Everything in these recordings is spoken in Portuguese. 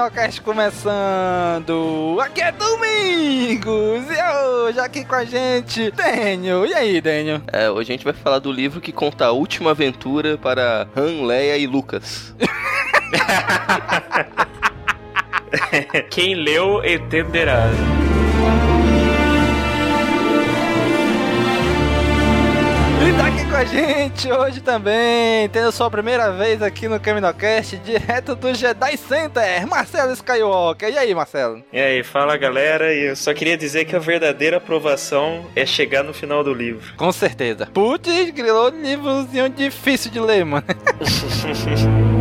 Caminocast começando! Aqui é Domingos! E hoje aqui com a gente, Daniel! E aí, Daniel? É, hoje a gente vai falar do livro que conta a última aventura para Han, Leia e Lucas. Quem leu entenderá. E tá aqui com a gente hoje também, tendo sua primeira vez aqui no Caminocast, direto do Jedi Center, Marcelo Skywalker. E aí, Marcelo? E aí, fala galera, e eu só queria dizer que a verdadeira aprovação é chegar no final do livro. Com certeza. Putz, grilou livrozinho difícil de ler, mano.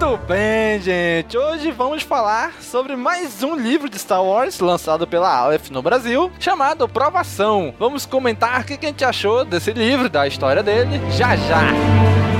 Muito bem, gente. Hoje vamos falar sobre mais um livro de Star Wars lançado pela Aleph no Brasil, chamado Provação. Vamos comentar o que a gente achou desse livro, da história dele, já já. Star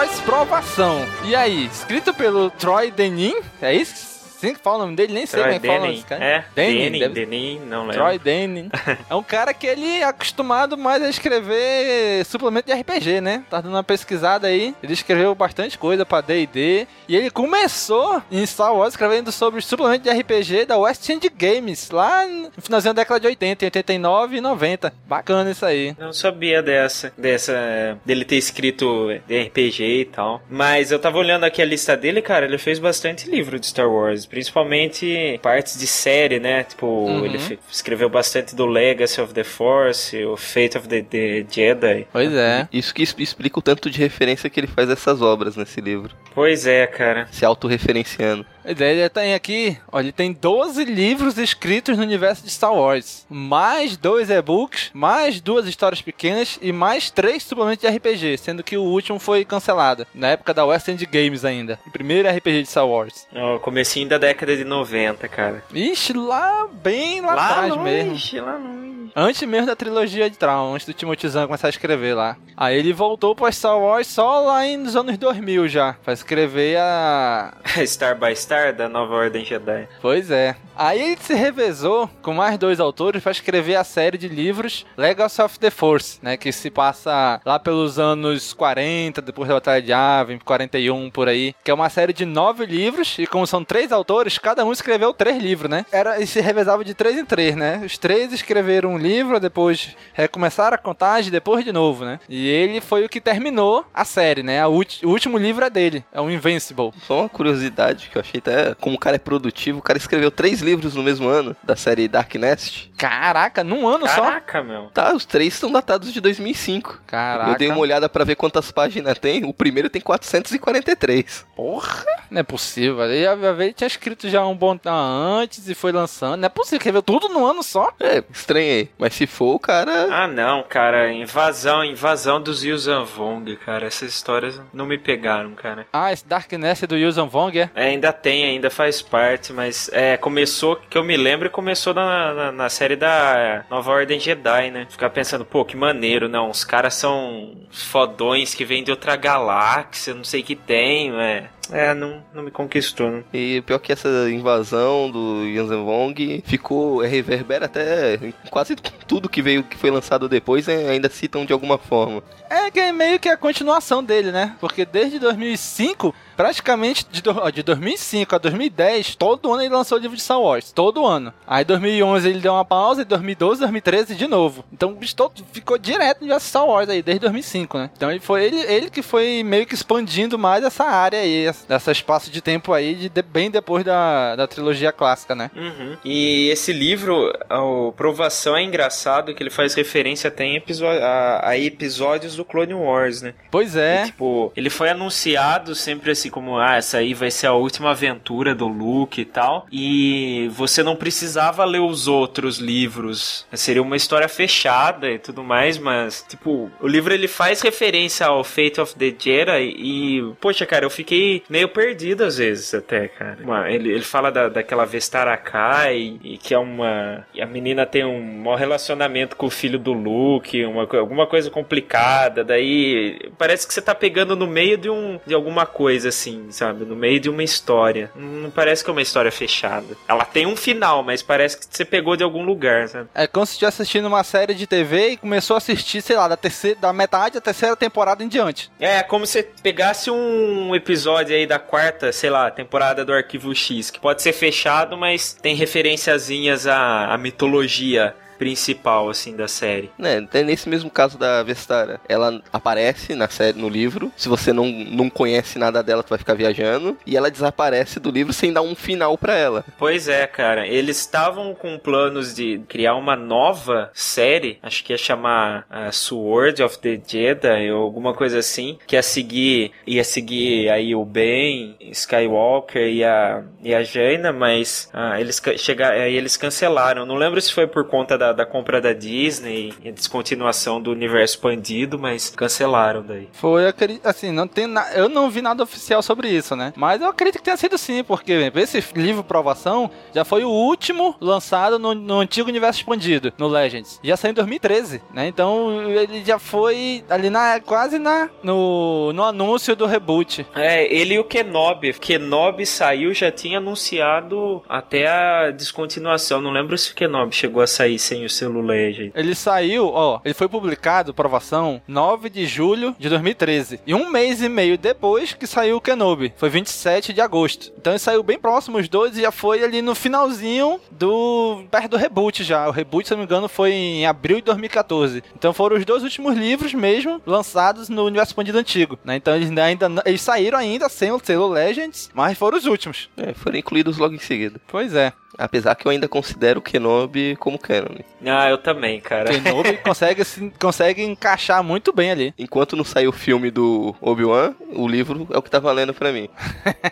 Wars Provação. E aí, escrito pelo Troy Denin, é isso? Assim que fala o nome dele, nem sei Troy como é que fala Denning. esse cara. É, Denning, deve- Denning, não lembro. Troy Denning. é um cara que ele é acostumado mais a escrever suplemento de RPG, né? Tá dando uma pesquisada aí. Ele escreveu bastante coisa pra D&D. E ele começou em Star Wars escrevendo sobre suplemento de RPG da West End Games, lá no finalzinho da década de 80, em 89 e 90. Bacana isso aí. Não sabia dessa, dessa, dele ter escrito RPG e tal. Mas eu tava olhando aqui a lista dele, cara, ele fez bastante livro de Star Wars, principalmente partes de série, né? Tipo, Uhum. ele escreveu bastante do Legacy of the Force, o Fate of the, the Jedi. Pois é. Isso que explica o tanto de referência que ele faz a essas obras nesse livro. Pois é, cara. Se autorreferenciando. A ideia tem aqui, olha, ele tem 12 livros escritos no universo de Star Wars, mais dois e-books, mais duas histórias pequenas e mais três suplementos de RPG, sendo que o último foi cancelado, na época da West End Games ainda, o primeiro RPG de Star Wars. No comecinho da década de 90, cara. Ixi, lá bem lá, atrás mesmo. lá longe. Antes mesmo da trilogia de Traum, antes do Timothy Zahn começar a escrever lá. Aí ele voltou para Star Wars só lá nos anos 2000 já, pra escrever a Star by Star da Nova Ordem Jedi. Pois é. Aí ele se revezou com mais dois autores para escrever a série de livros Legacy of the Force, né, que se passa lá pelos anos 40, depois da Batalha de Yavin, 41 por aí, que é uma série de nove livros e como são três autores, cada um escreveu três livros, né? Era e se revezava de três em três, né? Os três escreveram um livro, depois recomeçaram a contagem, depois de novo, né? E ele foi o que terminou a série, né? O último livro é dele, é o Invincible. Só uma curiosidade que eu achei até como o cara é produtivo, o cara escreveu três livros no mesmo ano da série Dark Nest. Caraca, num ano só? Caraca, meu. Tá, os três são datados de 2005. Caraca. Eu dei uma olhada pra ver quantas páginas tem. O primeiro tem 443. Porra, não é possível. Ele, ele tinha escrito já um bom tempo antes e foi lançando. Não é possível, escreveu tudo num ano só? É, estranhei. Mas se for, o cara. Ah, não, cara. Invasão, invasão dos Yuuzhan Vong, cara. Essas histórias não me pegaram, cara. Ah, esse Darkness do Yuuzhan Vong, é? É, ainda tem, ainda faz parte, mas é, começou, que eu me lembro, começou na, na, na série da Nova Ordem Jedi, né? Ficar pensando, pô, que maneiro, não. Os caras são fodões que vêm de outra galáxia, não sei o que tem, é. É, não, não me conquistou, né? E pior que essa invasão do Yanzen Wong ficou, é, reverbera até quase tudo que veio, que foi lançado depois, é, ainda citam de alguma forma. É que é meio que a continuação dele, né? Porque desde 2005, praticamente de, de 2005 a 2010, todo ano ele lançou o livro de Star Wars. Todo ano. Aí 2011 ele deu uma pausa, e 2012, 2013 de novo. Então o bicho todo ficou direto de Star Wars aí, desde 2005, né? Então ele foi ele, ele que foi meio que expandindo mais essa área aí, dessa espaço de tempo aí, de, de bem depois da, da trilogia clássica, né? Uhum. E esse livro, a Provação é engraçado que ele faz referência até em a, a episódios do Clone Wars, né? Pois é. E, tipo, ele foi anunciado sempre assim como, ah, essa aí vai ser a última aventura do Luke e tal. E você não precisava ler os outros livros. Seria uma história fechada e tudo mais, mas, tipo, o livro ele faz referência ao Fate of the Jedi e, poxa, cara, eu fiquei meio perdido às vezes até, cara. Ele, ele fala da, daquela Vestara Kai e que é uma... E a menina tem um mau relacionamento com o filho do Luke, uma, alguma coisa complicada, daí parece que você tá pegando no meio de, um, de alguma coisa, assim, sabe? No meio de uma história. Não parece que é uma história fechada. Ela tem um final, mas parece que você pegou de algum lugar, sabe? É como se estivesse assistindo uma série de TV e começou a assistir, sei lá, da, terceira, da metade da terceira temporada em diante. É, como se pegasse um episódio aí da quarta, sei lá, temporada do Arquivo X, que pode ser fechado, mas tem referenciazinhas à, à mitologia principal, assim, da série. É, nesse mesmo caso da Vestara, ela aparece na série, no livro, se você não, não conhece nada dela, tu vai ficar viajando, e ela desaparece do livro sem dar um final para ela. Pois é, cara, eles estavam com planos de criar uma nova série, acho que ia chamar uh, Sword of the Jedi, ou alguma coisa assim, que ia seguir, ia seguir aí o Ben, Skywalker e a, e a Jaina, mas uh, eles, chegar, aí eles cancelaram, não lembro se foi por conta da da, compra da Disney e a descontinuação do universo expandido, mas cancelaram daí. Foi, assim, não tem na... eu não vi nada oficial sobre isso, né? Mas eu acredito que tenha sido sim, porque esse livro Provação já foi o último lançado no, no antigo universo expandido, no Legends. Já saiu em 2013, né? Então ele já foi ali na quase na no, no anúncio do reboot. É, ele e o Kenobi. Kenobi saiu, já tinha anunciado até a descontinuação. Não lembro se o Kenobi chegou a sair sem o selo Legend. Ele saiu, ó, ele foi publicado, provação, 9 de julho de 2013. E um mês e meio depois que saiu o Kenobi. Foi 27 de agosto. Então ele saiu bem próximo os dois e já foi ali no finalzinho do. perto do reboot já. O reboot, se não me engano, foi em abril de 2014. Então foram os dois últimos livros mesmo lançados no universo expandido antigo. Né? Então eles ainda. Eles saíram ainda sem o selo Legends, mas foram os últimos. É, foram incluídos logo em seguida. Pois é. Apesar que eu ainda considero o Kenobi como canon. Ah, eu também, cara. Kenobi consegue, consegue encaixar muito bem ali. Enquanto não saiu o filme do Obi-Wan, o livro é o que tá valendo pra mim.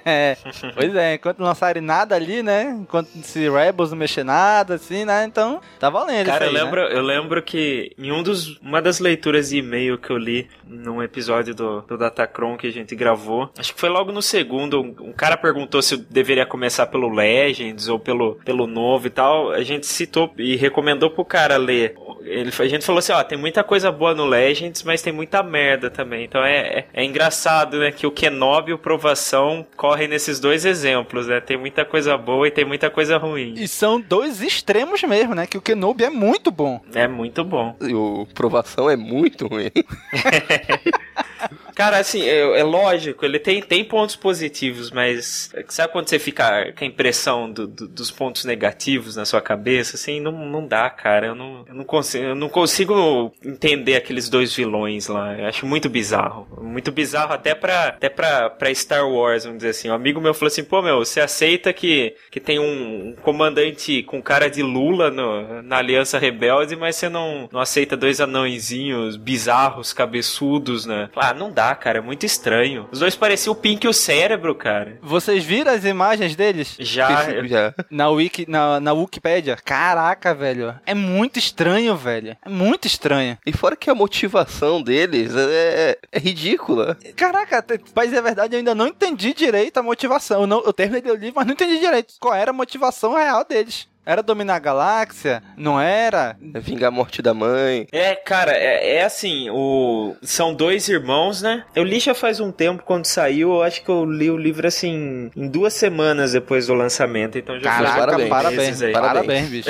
é, pois é, enquanto não lançarem nada ali, né? Enquanto se Rebels não mexer nada, assim, né? Então, tá valendo Cara, aí, eu, lembro, né? eu lembro que em um dos, uma das leituras de e-mail que eu li num episódio do, do Datacron que a gente gravou, acho que foi logo no segundo, um, um cara perguntou se eu deveria começar pelo Legends ou pelo pelo novo e tal, a gente citou e recomendou pro cara ler. Ele, a gente falou assim, ó, tem muita coisa boa no Legends, mas tem muita merda também. Então é, é, é engraçado, né, que o Kenobi e o Provação correm nesses dois exemplos, né? Tem muita coisa boa e tem muita coisa ruim. E são dois extremos mesmo, né? Que o Kenobi é muito bom. É muito bom. E o Provação é muito ruim. Cara, assim, é, é lógico, ele tem, tem pontos positivos, mas sabe quando você fica com a impressão do, do, dos pontos negativos na sua cabeça? Assim, não, não dá, cara. Eu não, eu, não consigo, eu não consigo entender aqueles dois vilões lá. Eu acho muito bizarro. Muito bizarro até pra, até pra, pra Star Wars, vamos dizer assim. Um amigo meu falou assim, pô, meu, você aceita que, que tem um, comandante com cara de Lula no, na Aliança Rebelde, mas você não, não aceita dois anõezinhos bizarros, cabeçudos, né? Ah, não dá, cara, é muito estranho. Os dois pareciam o Pink e o cérebro, cara. Vocês viram as imagens deles? Já. Já. Na, Wiki, na, na Wikipedia? Caraca, velho. É muito estranho, velho. É muito estranho. E fora que a motivação deles é, é ridícula. Caraca, te- pra dizer a verdade, eu ainda não entendi direito a motivação. Eu, não, eu terminei o livro, mas não entendi direito qual era a motivação real deles. Era dominar a galáxia? Não era? Vingar a morte da mãe. É, cara, é, é assim, o... são dois irmãos, né? Eu li já faz um tempo quando saiu, eu acho que eu li o livro assim, em duas semanas depois do lançamento, então já Caraca, parabéns. parabéns, meses aí. parabéns, Parabéns. bicho.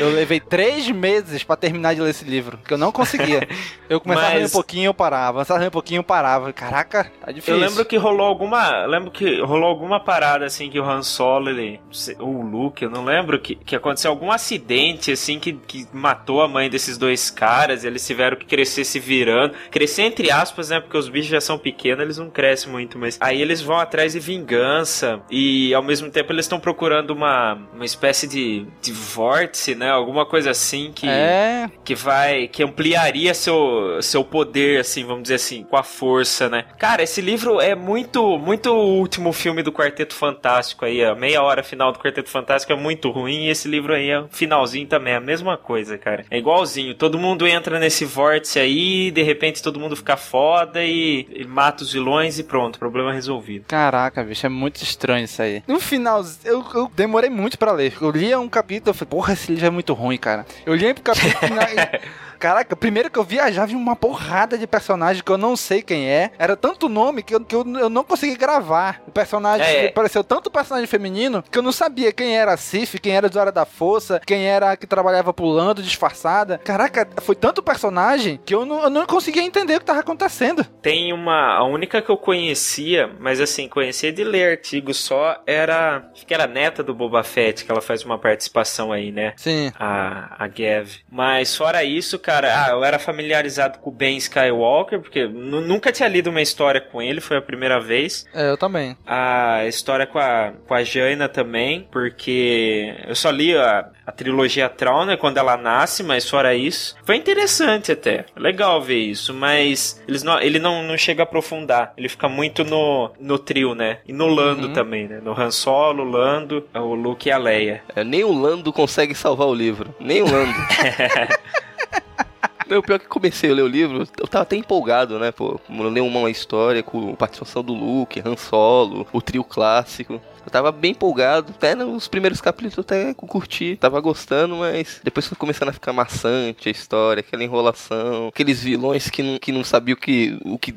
eu levei três meses pra terminar de ler esse livro, que eu não conseguia. Eu começava a ler um Mas- pouquinho, eu parava. Começava a ler um pouquinho, eu parava. Caraca, tá difícil. Eu lembro que rolou alguma. Lembro que rolou alguma parada assim que o Han Solo, ele. Ou o Luke, eu não lembro, que, que aconteceu algum acidente assim que, que matou a mãe desses dois caras e eles tiveram que crescer se virando. Crescer entre aspas, né? Porque os bichos já são pequenos, eles não crescem muito, mas aí eles vão atrás de vingança e ao mesmo tempo eles estão procurando uma, uma espécie de, de vórtice, né? Alguma coisa assim que É, que vai que ampliaria seu seu poder assim vamos dizer assim com a força né cara esse livro é muito muito o último filme do Quarteto Fantástico aí a meia hora final do Quarteto Fantástico é muito ruim e esse livro aí é o finalzinho também é a mesma coisa cara é igualzinho todo mundo entra nesse vórtice aí de repente todo mundo fica foda e, e mata os vilões e pronto problema resolvido Caraca, bicho, é muito estranho isso aí. No final, eu, eu demorei muito pra ler. Eu lia um capítulo, eu falei, porra, esse livro é muito ruim, cara. Eu li pro capítulo. na- Caraca, primeiro que eu viajava em uma porrada de personagem que eu não sei quem é. Era tanto nome que eu, que eu, eu não consegui gravar. O personagem É. pareceu tanto personagem feminino que eu não sabia quem era a Sif, quem era a Zora da Força, quem era a que trabalhava pulando, disfarçada. Caraca, foi tanto personagem que eu não, eu não conseguia entender o que tava acontecendo. Tem uma. A única que eu conhecia, mas assim, conhecia de ler artigos só, era. Acho que era a neta do Boba Fett, que ela faz uma participação aí, né? Sim. A, a Gav. Mas fora isso, cara, ah, eu era familiarizado com o Ben Skywalker, porque nu- nunca tinha lido uma história com ele, foi a primeira vez. É, eu também. A história com a, com a Jaina também, porque eu só li a, a trilogia Traum, né, quando ela nasce, mas fora isso. Foi interessante até. Legal ver isso, mas eles não, ele não, não chega a aprofundar. Ele fica muito no, no trio, né? E no Lando Uhum. também, né? No Han Solo, o Lando, o Luke e a Leia. É, nem o Lando consegue salvar o livro. Nem o Lando. O pior é que comecei a ler o livro, eu tava até empolgado, né, pô? Ler uma história com participação do Luke, Han Solo, o trio clássico. Eu tava bem empolgado, até nos primeiros capítulos eu até curti, tava gostando, mas depois foi começando a ficar maçante a história, aquela enrolação, aqueles vilões que não, que não sabiam o que, o que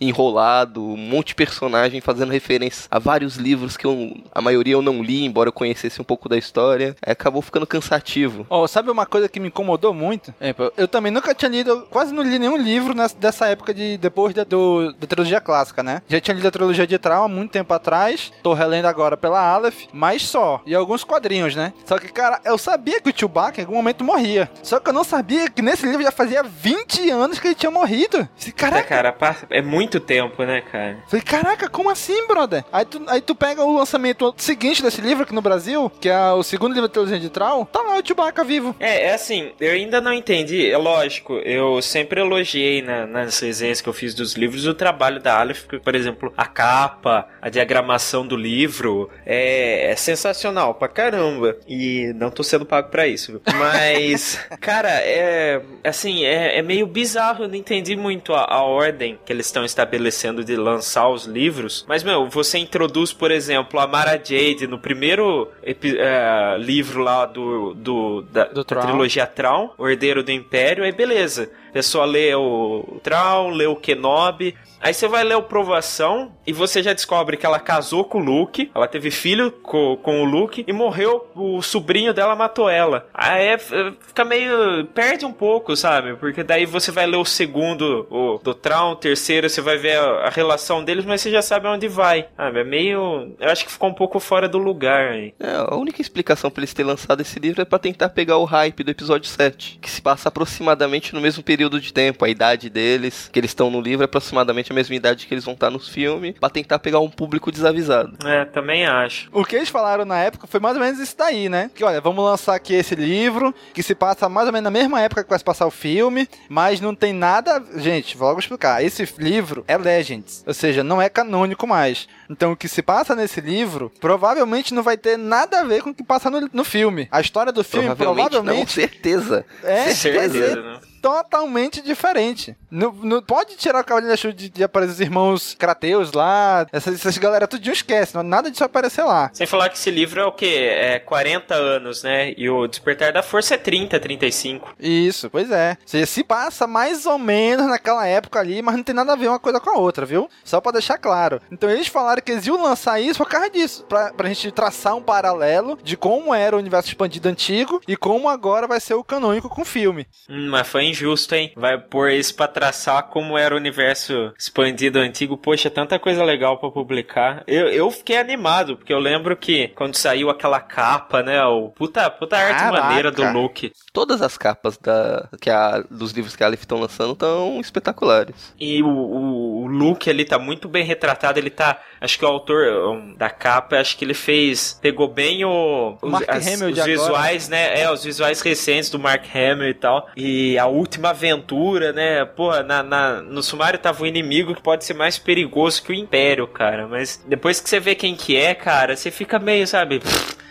enrolado, um monte de personagem fazendo referência a vários livros que eu, a maioria eu não li, embora eu conhecesse um pouco da história, aí acabou ficando cansativo. Ó, sabe uma coisa que me incomodou muito? É, eu também nunca tinha lido, quase não li nenhum livro nessa, dessa época de depois da, do, da trilogia clássica, né? Já tinha lido a trilogia de Trauma há muito tempo atrás, tô relendo agora pela Aleph, mas só. E alguns quadrinhos, né? Só que, cara, eu sabia que o Chewbacca em algum momento morria. Só que eu não sabia que nesse livro já fazia 20 anos que ele tinha morrido. Esse É, caraca, cara, passa- é muito tempo, né, cara? Falei, caraca, como assim, brother? Aí tu, aí tu pega o lançamento seguinte desse livro aqui no Brasil, que é o segundo livro da trilogia de Trau, tá lá o Chewbacca vivo. É, é assim, eu ainda não entendi. É lógico, eu sempre elogiei na- nas resenhas que eu fiz dos livros o trabalho da Aleph, por exemplo, a capa, a diagramação do livro é, é sensacional pra caramba. E não tô sendo pago pra isso, viu? Mas, cara, é assim, é, é meio bizarro, eu não entendi muito a, a ordem que eles estão estabelecendo de lançar os livros. Mas, meu, você introduz, por exemplo, a Mara Jade no primeiro é, livro lá do, do, da, Do da trilogia Traum, o Herdeiro do Império, aí beleza. A pessoa lê o Traum, lê o Kenobi. Aí você vai ler o Provação e você já descobre que ela casou com o Luke, ela teve filho co- com, o Luke e morreu, o sobrinho dela matou ela. Aí é, é, fica meio. perde um pouco, sabe? Porque daí você vai ler o segundo, o do Traum, o terceiro, você vai ver a, a relação deles, mas você já sabe aonde vai. Sabe? É meio. Eu acho que ficou um pouco fora do lugar aí. É, a única explicação pra eles terem lançado esse livro é pra tentar pegar o hype do episódio 7, que se passa aproximadamente no mesmo período de tempo. A idade deles, que eles estão no livro, é aproximadamente a mesma idade que eles vão estar nos filmes, pra tentar pegar um público desavisado. É, também acho. O que eles falaram na época foi mais ou menos isso daí, né? Que olha, vamos lançar aqui esse livro, que se passa mais ou menos na mesma época que vai se passar o filme, mas não tem nada. Gente, vou logo explicar. Esse livro é Legends, ou seja, não é canônico mais. Então o que se passa nesse livro provavelmente não vai ter nada a ver com o que passa no, no filme. A história do filme Provavelmente, provavelmente. não, certeza. É, vai Certeza, ser né? totalmente diferente. Não, não pode tirar o Cavaleiro da Chuva de, de aparecer os irmãos Krateus lá, essas, essas galera tudo esquece, não, nada disso vai aparecer lá. Sem falar que esse livro é o quê? É 40 anos, né? E o Despertar da Força é 30, 35. Isso, pois é. Ou seja, se passa mais ou menos naquela época ali, mas não tem nada a ver uma coisa com a outra, viu? Só pra deixar claro. Então eles falaram que eles iam lançar isso por causa disso, pra, pra gente traçar um paralelo de como era o universo expandido antigo e como agora vai ser o canônico com o filme. Hum, mas foi injusto, hein? Vai pôr isso pra traçar como era o universo expandido antigo. Poxa, tanta coisa legal pra publicar. Eu, eu fiquei animado, porque eu lembro que quando saiu aquela capa, né? O puta, puta arte Caraca. maneira do Luke. Todas as capas da, que a, dos livros que a Aleph estão lançando estão espetaculares. E o, o, o Luke ali tá muito bem retratado. Ele tá. Acho que o autor um, da capa, acho que ele fez. Pegou bem o. O Mark as- Hamill de os agora. visuais, né? É, os visuais recentes do Mark Hamill e tal. E a última aventura, né? Pô, na, na- no sumário tava um inimigo que pode ser mais perigoso que o Império, cara. Mas depois que você vê quem que é, cara, você fica meio, sabe?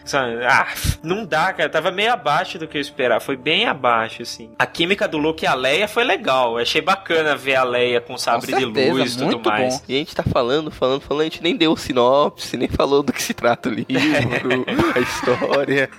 Sabe? Ah, não dá, cara. Tava meio abaixo do que eu esperava. Foi bem abaixo, assim. A química do Luke e a Leia foi legal. Eu achei bacana ver a Leia com sabre de certeza, luz e tudo muito mais. bom. E a gente tá falando, falando, falando, a gente nem deu sinopse, nem falou do que se trata o livro, a história.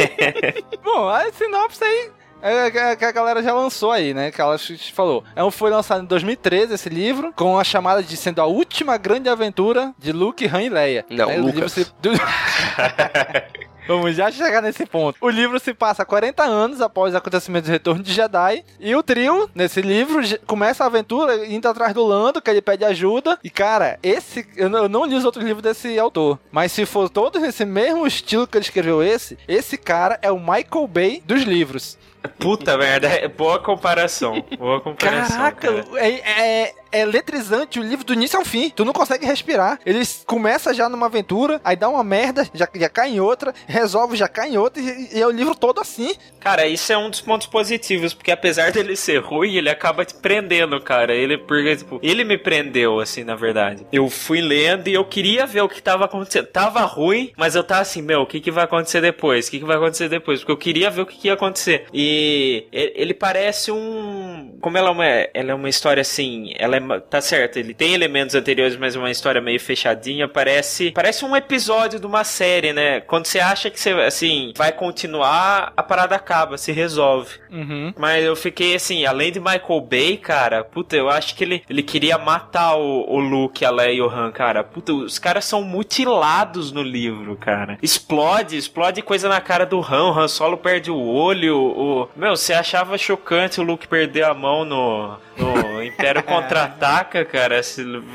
Bom, a sinopse aí. É é que a galera já lançou aí, né? Que ela falou. É um- foi lançado em 2013 esse livro, com a chamada de sendo a última grande aventura de Luke, Han e Leia. Não, livro Lucas. se- Vamos já chegar nesse ponto. O livro se passa 40 anos após o acontecimento do retorno de Jedi. E o trio, nesse livro, começa a aventura indo atrás do Lando, que ele pede ajuda. E, cara, esse. Eu não, eu não li os outros livros desse autor. Mas se for todos nesse mesmo estilo que ele escreveu esse, esse cara é o Michael Bay dos livros. Puta merda, é boa comparação. Boa comparação. Caraca, cara. é, é, é eletrizante o livro do início ao fim. Tu não consegue respirar. Eles começa já numa aventura, aí dá uma merda, já, já cai em outra, resolve, já cai em outra, e, e é o livro todo assim. Cara, isso é um dos pontos positivos, porque apesar dele ser ruim, ele acaba te prendendo, cara. Ele, porque, tipo, ele me prendeu, assim, na verdade. Eu fui lendo e eu queria ver o que tava acontecendo. Tava ruim, mas eu tava assim, meu, o que que vai acontecer depois? O que que vai acontecer depois? Porque eu queria ver o que que ia acontecer. E e ele parece um. Como ela é uma, ela é uma história assim. Ela é. Tá certo, ele tem elementos anteriores, mas é uma história meio fechadinha. Parece. Parece um episódio de uma série, né? Quando você acha que você, assim, vai continuar, a parada acaba, se resolve. Uhum. Mas eu fiquei assim, além de Michael Bay, cara, puta, eu acho que ele, ele queria matar o, o Luke, a Leia e o Han, cara. Puta, os caras são mutilados no livro, cara. Explode, explode coisa na cara do Han, o Han Solo perde o olho, o... Meu, você achava chocante o Luke perder a mão no, no Império Contra-Ataca, cara.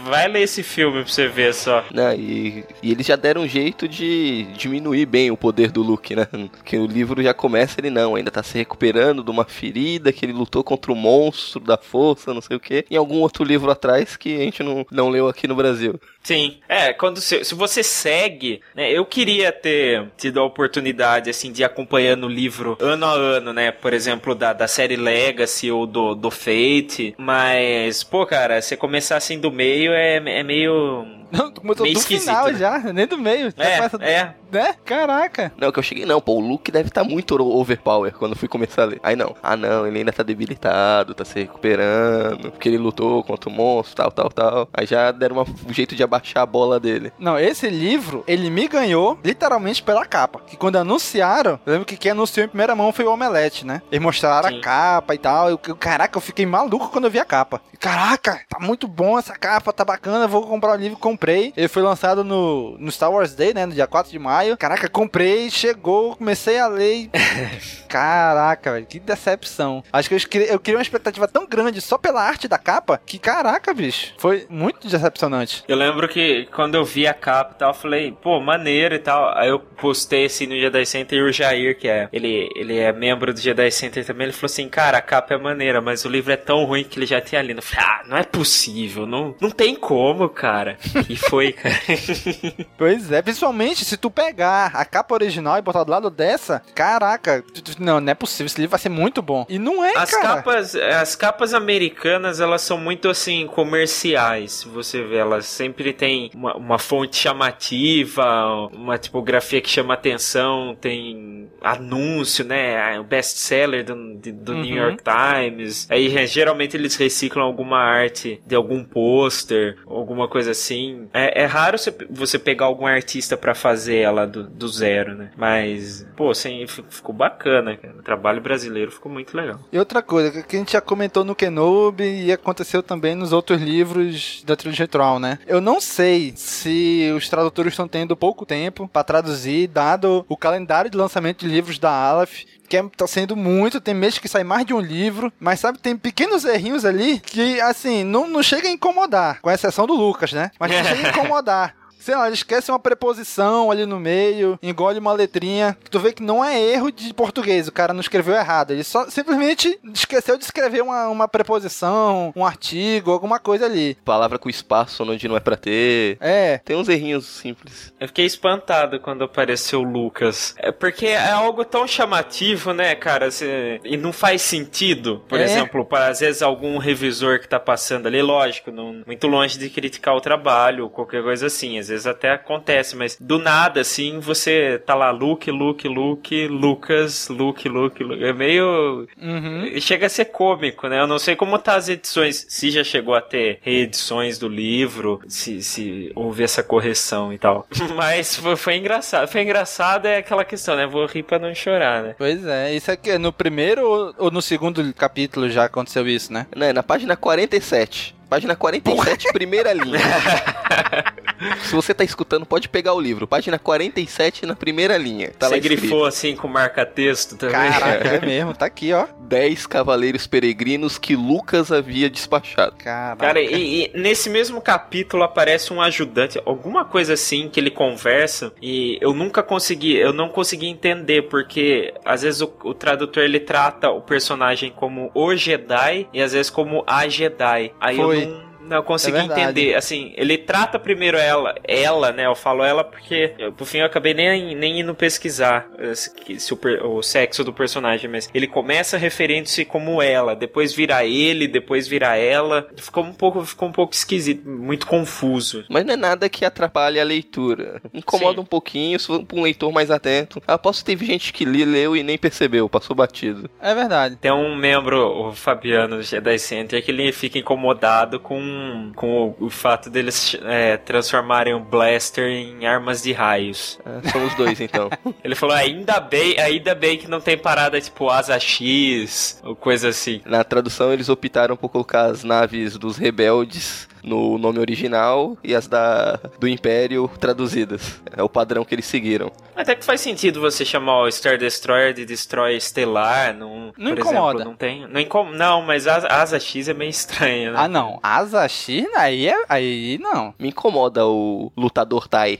Vai ler esse filme pra você ver só. Né, e, e eles já deram um jeito de diminuir bem o poder do Luke, né? Que o livro já começa ele não, ainda tá se recuperando de uma ferida que ele lutou contra o monstro da força, não sei o que, em algum outro livro atrás que a gente não, não leu aqui no Brasil. Sim, é, quando se, se você segue, né, eu queria ter tido a oportunidade, assim, de ir acompanhando o livro ano a ano, né, por exemplo, da, da série Legacy ou do, do Fate, mas, pô, cara, você começar assim do meio é, é meio... Não, tu começou Meio do esquisito, final né? já, nem do meio. É, começa- é. Né? Caraca. Não, que eu cheguei, não, pô, o Luke deve estar muito overpower quando eu fui começar a ler. Aí não, ah não, ele ainda tá debilitado, tá se recuperando, porque ele lutou contra o monstro, tal, tal, tal. Aí já deram uma- um jeito de abaixar a bola dele. Não, esse livro, ele me ganhou literalmente pela capa. Que quando anunciaram, eu lembro que quem anunciou em primeira mão foi o Omelete, né? Eles mostraram Sim. a capa e tal. Eu, eu- caraca, eu fiquei maluco quando eu vi a capa. Caraca, tá muito bom essa capa, tá bacana, vou comprar o livro. Comprei. Ele foi lançado no, no Star Wars Day, né? No dia 4 de maio. Caraca, comprei, chegou, comecei a ler. Caraca, velho, que decepção. Acho que eu queria, eu uma expectativa tão grande só pela arte da capa que, caraca, bicho, foi muito decepcionante. Eu lembro que quando eu vi a capa e tal, eu falei, pô, maneiro e tal. Aí eu postei assim no Jedi Center e o Jair, que é, ele, ele é membro do Jedi Center também, ele falou assim, cara, a capa é maneira, mas o livro é tão ruim que ele já tinha lido. Eu falei, ah, não é possível, não, não tem como, cara. E foi, cara. Pois é, principalmente se tu pegar a capa original e botar do lado dessa, caraca, não, não é possível, esse livro vai ser muito bom. E não é, As cara. capas, as capas americanas, elas são muito assim comerciais. Se você vê, elas sempre tem uma, uma fonte chamativa, uma tipografia que chama atenção, tem anúncio, né? O best-seller do, do Uhum. New York Times. Aí geralmente eles reciclam alguma arte de algum pôster, alguma coisa assim. É, é raro você, pegar algum artista pra fazer ela do, do zero, né? Mas, pô, assim, ficou bacana, cara. O trabalho brasileiro ficou muito legal. E outra coisa, que a gente já comentou no Kenobi e aconteceu também nos outros livros da trilogia Troll, né? Eu não sei se os tradutores estão tendo pouco tempo pra traduzir, dado o calendário de lançamento de livros da Aleph, que é, tá sendo muito, tem mês que sai mais de um livro, mas sabe, tem pequenos errinhos ali que, assim, não, não chega a incomodar, com exceção do Lucas, né? Mas não chega a incomodar. Sei lá, ele esquece uma preposição ali no meio, engole uma letrinha. Tu vê que não é erro de português, o cara não escreveu errado. Ele só simplesmente esqueceu de escrever uma, uma preposição, um artigo, alguma coisa ali. Palavra com espaço onde não é pra ter. É. Tem uns errinhos simples. Eu fiquei espantado quando apareceu o Lucas. É porque é algo tão chamativo, né, cara? Cê- E não faz sentido. Por É. exemplo, para às vezes algum revisor que tá passando ali, lógico, não, muito longe de criticar o trabalho, qualquer coisa assim. Às vezes até acontece, mas do nada, assim, você tá lá, Luke, Luke, Luke, Lucas, Luke, Luke, Luke. É meio. Uhum. Chega a ser cômico, né? Eu não sei como tá as edições, se já chegou a ter reedições do livro, se, se houve essa correção e tal. Mas foi, foi engraçado. Foi engraçado é aquela questão, né? Vou rir pra não chorar, né? Pois é, isso aqui é no primeiro ou, ou no segundo capítulo já aconteceu isso, né? Né, na página 47. Página 47, primeira linha. Se você tá escutando, pode pegar o livro. Página 47 na primeira linha. Tá lá Você escrito. grifou assim com marca-texto também. Caraca, é mesmo, tá aqui, ó. 10 cavaleiros peregrinos que Lucas havia despachado. Caraca. Cara, e, e nesse mesmo capítulo aparece um ajudante, alguma coisa assim que ele conversa e eu nunca consegui, eu não consegui entender porque às vezes o, o tradutor ele trata o personagem como o Jedi e às vezes como a Jedi. Aí Foi. eu não não consegui É entender, assim, ele trata primeiro ela, ela, né, eu falo ela porque, eu, por fim, eu acabei nem, nem indo pesquisar eh, se, se o, o sexo do personagem, mas ele começa referindo-se como ela, depois vira ele, depois vira ela, ficou um pouco, ficou um pouco esquisito, muito confuso. Mas não é nada que atrapalhe a leitura. Incomoda Sim. um pouquinho, se for um leitor mais atento. Aposto que teve gente que li, leu e nem percebeu, passou batido. É verdade. Tem um membro, o Fabiano do Jedi Center, que ele fica incomodado com, com o, o fato deles é, transformarem o Blaster em armas de raios. É, são os dois, então. Ele falou, ainda bem, ainda bem que não tem parada tipo Asa X, ou coisa assim. Na tradução, eles optaram por colocar as naves dos rebeldes no nome original e as da do Império traduzidas. É o padrão que eles seguiram. Até que faz sentido você chamar o Star Destroyer de Destroyer Estelar, não, Não por incomoda. exemplo, não tem, não, incom não, mas a Asa X é meio estranha, né? Ah, não. Asa X, aí, é, aí não. Me incomoda o lutador Tai.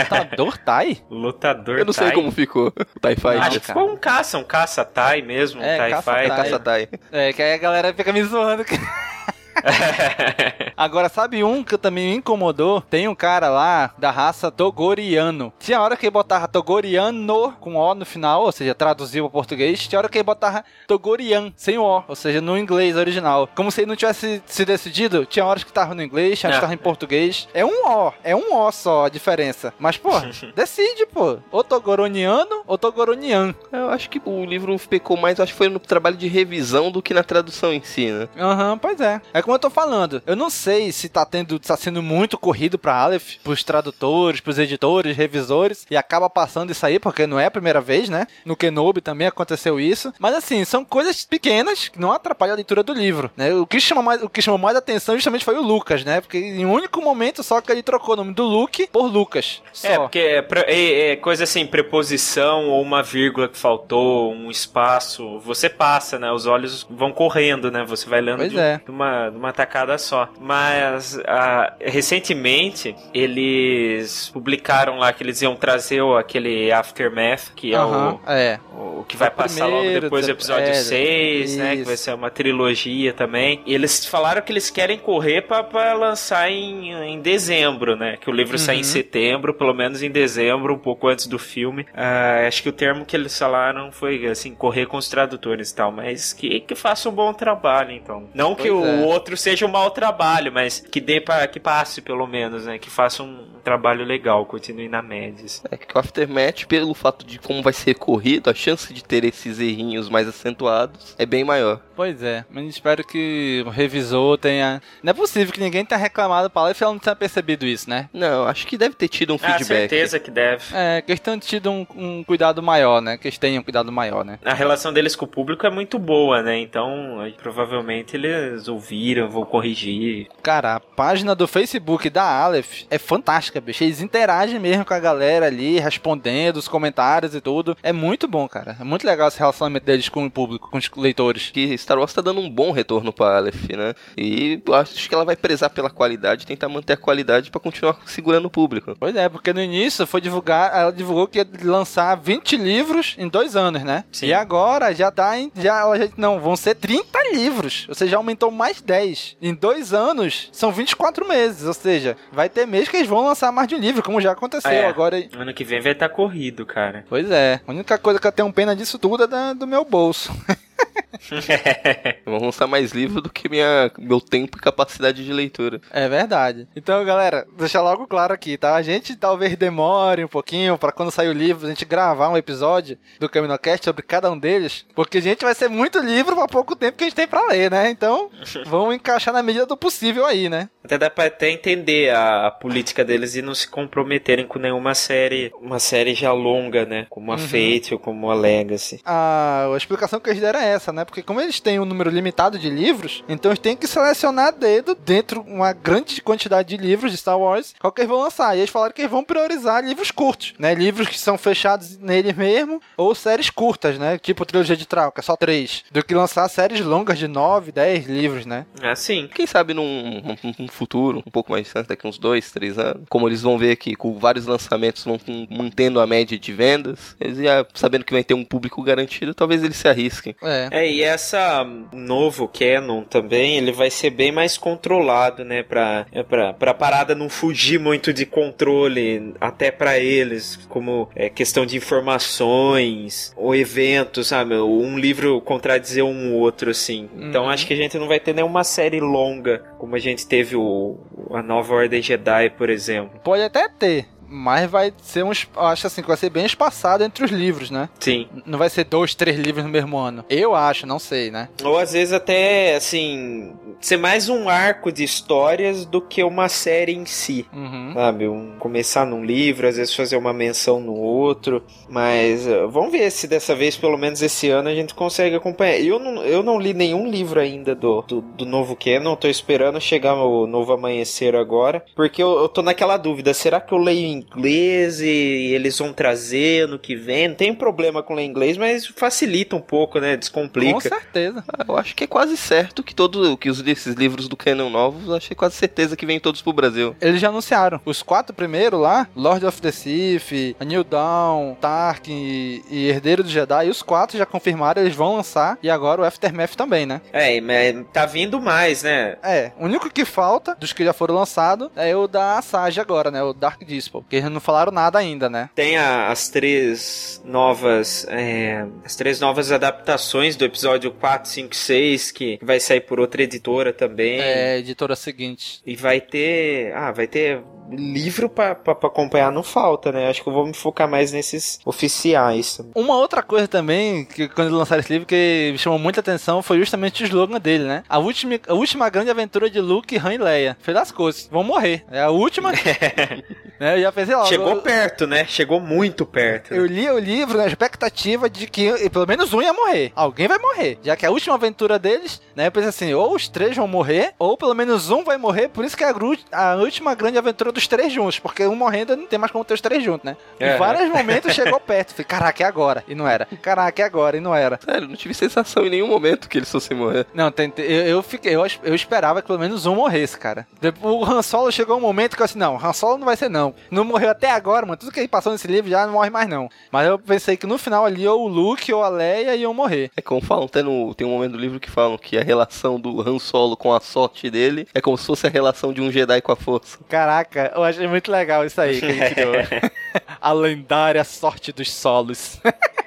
Lutador Tai? Lutador Eu não sei Tai. como ficou o TIE Fighter. Acho que ficou um caça, um caça Tai mesmo, um É, TIE caça Fighter. Tai. Caça Tai. É, que aí a galera fica me zoando. que- Agora, sabe um que também me incomodou? Tem um cara lá da raça Togoriano. Tinha hora que ele botava Togoriano com O no final, ou seja, traduziu para português. Tinha hora que ele botava Togorian sem O, ou seja, no inglês original. Como se ele não tivesse se decidido. Tinha horas que tava no inglês, tinha horas que tava em português. É um O, é um O só a diferença. Mas, pô, decide, pô. Ou Togoroniano ou Togoronian. Eu acho que o livro pecou mais, acho que foi no trabalho de revisão do que na tradução em si, né? Aham, pois é. É como eu tô falando. Eu não sei se tá tendo, tá sendo muito corrido pra Aleph, pros tradutores, pros editores, revisores, e acaba passando isso aí, porque não é a primeira vez, né? No Kenobi também aconteceu isso. Mas assim, são coisas pequenas que não atrapalham a leitura do livro, né? O que chamou mais, o que chamou mais atenção justamente foi o Lucas, né? Porque em um único momento só que ele trocou o nome do Luke por Lucas. Só. É, porque é, é- é coisa assim, preposição ou uma vírgula que faltou, um espaço, você passa, né? Os olhos vão correndo, né? Você vai lendo Pois de, é. de uma, de uma tacada só. Mas ah, recentemente eles publicaram lá que eles iam trazer o- aquele Aftermath, que é Aham, é. o, o que vai O passar logo primeiro, depois do episódio é, 6, né? Que vai ser uma trilogia também. E eles falaram que eles querem correr pra lançar em, em dezembro, né? Que o livro sai em Uhum. setembro, pelo menos em dezembro, um pouco antes do filme. Ah, acho que o termo que eles falaram foi assim, correr com os tradutores e tal, mas que, que faça um bom trabalho, então. Não que Pois o é. Outro seja um mau trabalho, mas que dê para que passe pelo menos, né? Que faça um trabalho legal, continue na média. assim. É que o Aftermath, pelo fato de como vai ser corrido, a chance de ter esses errinhos mais acentuados é bem maior. Pois é, mas espero que o revisor tenha. Não é possível que ninguém tenha reclamado pra Aleph e ela não tenha percebido isso, né? Não, acho que deve ter tido um Ah, feedback. certeza que deve. É, que eles tenham tido um, um cuidado maior, né? Que eles tenham um cuidado maior, né? A relação deles com o público é muito boa, né? Então, provavelmente eles ouviram, vão corrigir. Cara, a página do Facebook da Aleph é fantástica, bicho. Eles interagem mesmo com a galera ali, respondendo os comentários e tudo. É muito bom, cara. É muito legal esse relacionamento deles com o público, com os leitores. Que Star Wars tá dando um bom retorno pra Aleph, né? E acho que ela vai prezar pela qualidade, tentar manter a qualidade pra continuar segurando o público. Pois é, porque no início foi divulgar, ela divulgou que ia lançar 20 livros em dois anos, né? Sim. E agora já tá em. Já, ela já, não, vão ser 30 livros. Ou seja, aumentou mais 10. Em dois anos, são 24 meses. Ou seja, vai ter mês que eles vão lançar mais de um livro, como já aconteceu É. agora. Ano que vem vai estar corrido, cara. Pois é. A única coisa que eu tenho pena disso tudo é do meu bolso. Vão lançar mais livro do que minha, meu tempo e capacidade de leitura. É verdade. Então, galera, deixar logo claro aqui, tá? A gente talvez demore um pouquinho pra quando sair o livro a gente gravar um episódio do CaminoCast sobre cada um deles, porque a gente vai ser muito livro pra pouco tempo que a gente tem pra ler, né? Então, vamos encaixar na medida do possível aí, né? Até dá pra até entender a, a política deles e não se comprometerem com nenhuma série, uma série já longa, né? Como a Uhum. Fate ou como a Legacy. A, a explicação que eles deram é essa, né? Porque como eles têm um número limitado de livros, então eles têm que selecionar a dedo dentro de uma grande quantidade de livros de Star Wars, qual que eles vão lançar. E eles falaram que eles vão priorizar livros curtos, né? Livros que são fechados neles mesmo, ou séries curtas, né? Tipo trilogia de Trau, que é só três. Do que lançar séries longas de 9, 10 livros, né? Assim. Quem sabe num, num- num futuro, um pouco mais distante, daqui uns dois, três anos, como eles vão ver que com vários lançamentos vão com- mantendo a média de vendas, eles já sabendo que vai ter um público garantido, talvez eles se arrisquem. É. É, e essa novo Canon também, ele vai ser bem mais controlado, né? Pra, pra, pra parada não fugir muito de controle, até pra eles, como é, questão de informações ou eventos, sabe? Um livro contradizer um outro, assim. Então Uhum. acho que a gente não vai ter nenhuma série longa, como a gente teve o, a nova Ordem Jedi, por exemplo. Pode até ter. Mas vai ser um. Acho assim que vai ser bem espaçado entre os livros, né? Sim. Não vai ser dois, três livros no mesmo ano. Eu acho, não sei, né? Ou às vezes até, assim, ser mais um arco de histórias do que uma série em si. Uhum. Sabe? Um, começar num livro, às vezes fazer uma menção no outro. Mas eh, vamos ver se dessa vez, pelo menos esse ano, a gente consegue acompanhar. Eu não, eu não li nenhum livro ainda do, do, do novo Canon. Tô esperando chegar o novo Amanhecer agora. Porque eu, eu tô naquela dúvida: será que eu leio em inglês e eles vão trazer no que vem. Não tem problema com ler inglês, mas facilita um pouco, né? Descomplica. Com certeza. Eu acho que é quase certo que todo que os desses livros do Canon novos, eu achei quase certeza que vem todos pro Brasil. Eles já anunciaram. Os quatro primeiros lá, Lord of the Sith, A New Dawn, Tarkin e, e Herdeiro do Jedi, os quatro já confirmaram, eles vão lançar. E agora o Aftermath também, né? É, mas tá vindo mais, né? É, o único que falta dos que já foram lançados é o da Sage agora, né? O Dark Dispel. Que eles não falaram nada ainda, né? Tem a- as três novas. é, as três novas adaptações do episódio 4, 5, 6, que vai sair por outra editora também. É, editora seguinte. E vai ter. Ah, vai ter livro pra acompanhar, não falta, né? Acho que eu vou me focar mais nesses oficiais. Uma outra coisa também, que quando eles lançaram esse livro, que me chamou muita atenção, foi justamente o slogan dele, né? A última, a última grande aventura de Luke, Han e Leia. Fez as coisas. Vão morrer. É a última. né? Eu já pensei, ó. Chegou eu, perto, né? Chegou muito perto. eu li o livro na expectativa de que pelo menos um ia morrer. Alguém vai morrer. Já que a última aventura deles, né? Eu pensei assim, ou os três vão morrer, ou pelo menos um vai morrer. Por isso que é a, a última grande aventura dos três juntos. Porque um morrendo não tem mais como ter os três juntos, né? Em É. vários momentos chegou perto. Falei, caraca, é agora. E não era. Caraca, é agora. E não era. Sério, não tive sensação em nenhum momento que eles fossem morrer. Não, eu, eu fiquei, eu, eu esperava que pelo menos um morresse, cara. Depois, o Han Solo chegou um momento que eu assim, não, Han Solo não vai ser não. Não morreu até agora, mano. Tudo que ele passou nesse livro já não morre mais não. Mas eu pensei que no final ali ou o Luke ou a Leia iam morrer. É como falam, tem, no, tem um momento do livro que falam que a relação do Han Solo com a sorte dele é como se fosse a relação de um Jedi com a força. Caraca, eu achei muito legal isso aí que ele criou. a lendária sorte dos solos.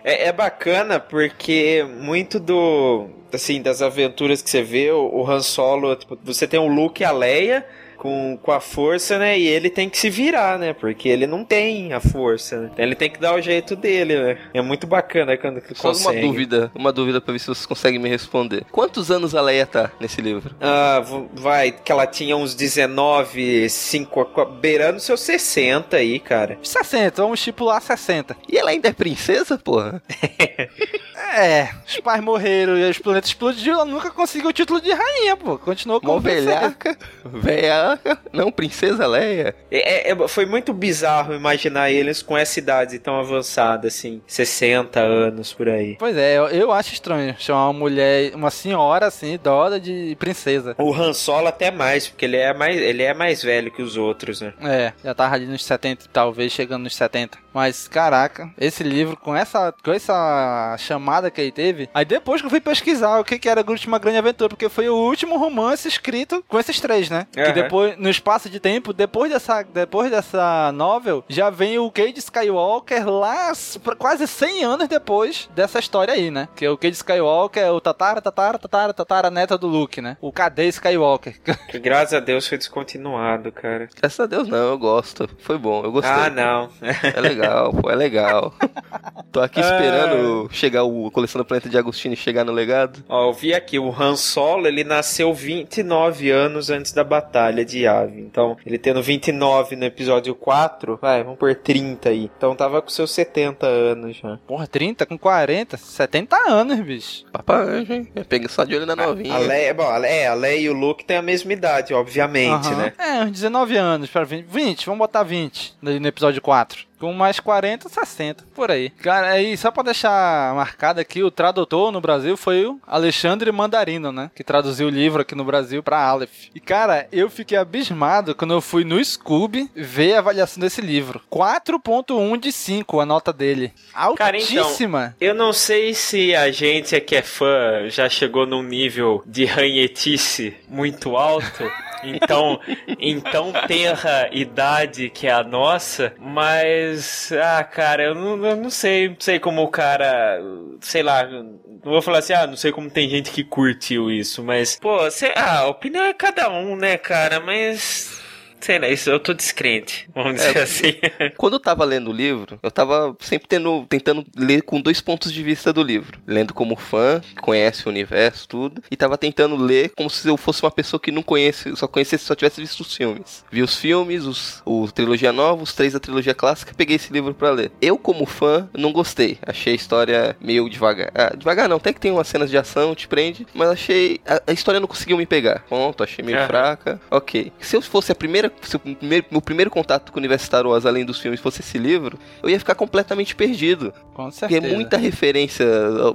É, é bacana porque muito do. Assim, das aventuras que você vê, o, o Han Solo, tipo, você tem o Luke e a Leia com, com a força, né? E ele tem que se virar, né? Porque ele não tem a força, né? Então ele tem que dar o jeito dele, né? É muito bacana quando ele Só uma consegue. dúvida, uma dúvida pra ver se vocês conseguem me responder. Quantos anos a Leia tá nesse livro? Ah, vai, que ela tinha uns 19, 5, beirando seus 60 aí, cara. 60, vamos estipular 60. E ela ainda é princesa, porra? É, os pais morreram e os planetas explodiram, ela nunca conseguiu o título de rainha, pô. Continuou como velhaca, velhaca, não, princesa Leia. É, é- foi muito bizarro imaginar eles com essa idade tão avançada, assim, 60 anos por aí. Pois é, eu, eu acho estranho chamar uma mulher, uma senhora assim, idosa de princesa. O Han Solo até mais, porque ele é mais, ele é mais velho que os outros, né? É, já tava ali nos 70, talvez chegando nos 70. Mas, caraca, esse livro, com essa, com essa chamada que ele teve, aí depois que eu fui pesquisar o que, que era a última grande aventura, porque foi o último romance escrito com esses três, né? Aham. Que depois, no espaço de tempo, depois dessa, depois dessa novel, já vem o Cade Skywalker lá quase 100 anos depois dessa história aí, né? Que o Cade Skywalker é o tatara, tatara, tatara, tatara, neta do Luke, né? O KD Skywalker. Que graças a Deus foi descontinuado, cara. Graças a Deus não, eu gosto. Foi bom, eu gostei. Ah, não. É legal, pô, é legal. Tô aqui Ah. esperando chegar o coleção do Planeta de Agostini e chegar no legado. Ó, eu vi aqui, o Han Solo, ele nasceu 29 anos antes da Batalha de Yavin. Então, ele tendo 29 no episódio 4, vai, vamos por 30 aí. Então tava com seus 70 anos já. Porra, 30 com 40, 70 anos, bicho. Papa Anjo, hein? Pega só de olho na novinha. A Leia, bom, a Leia, a Leia e o Luke têm a mesma idade, obviamente, né? É, uns 19 anos para 20. 20, vamos botar 20 no no episódio 4. Com mais 40, 60, por aí. Cara, aí só pra deixar marcado aqui, o tradutor no Brasil foi o Alexandre Mandarino, né? Que traduziu o livro aqui no Brasil pra Aleph. E cara, eu fiquei abismado quando eu fui no Scoob ver a avaliação desse livro. 4.1 de 5 a nota dele. Cara, então, Altíssima. eu não sei se a gente que é fã já chegou num nível de ranhetice muito alto. Então, então terra idade que é a nossa, mas ah, cara, eu não, eu não sei, não sei como o cara, sei lá, não vou falar assim, ah, não sei como tem gente que curtiu isso, mas pô, sei, ah, a opinião é cada um, né, cara, mas sei lá, isso eu tô descrente, vamos dizer É, assim. Quando eu tava lendo o livro, eu tava sempre tendo, tentando ler com dois pontos de vista do livro. Lendo como fã, que conhece o universo, tudo. E tava tentando ler como se eu fosse uma pessoa que não conhece, só conhecesse, só tivesse visto os filmes. Vi os filmes, os, o trilogia nova, os três da trilogia clássica, peguei esse livro pra ler. Eu, como fã, não gostei. Achei a história meio devagar. Ah, devagar não, até que tem umas cenas de ação, te prende, mas achei. A, a história não conseguiu me pegar. Ponto, achei meio Aham. fraca. Ok. Se eu fosse a primeira se o primeiro, meu primeiro contato com o universo Star Wars, além dos filmes, fosse esse livro, eu ia ficar completamente perdido. Com Porque certeza. é muita referência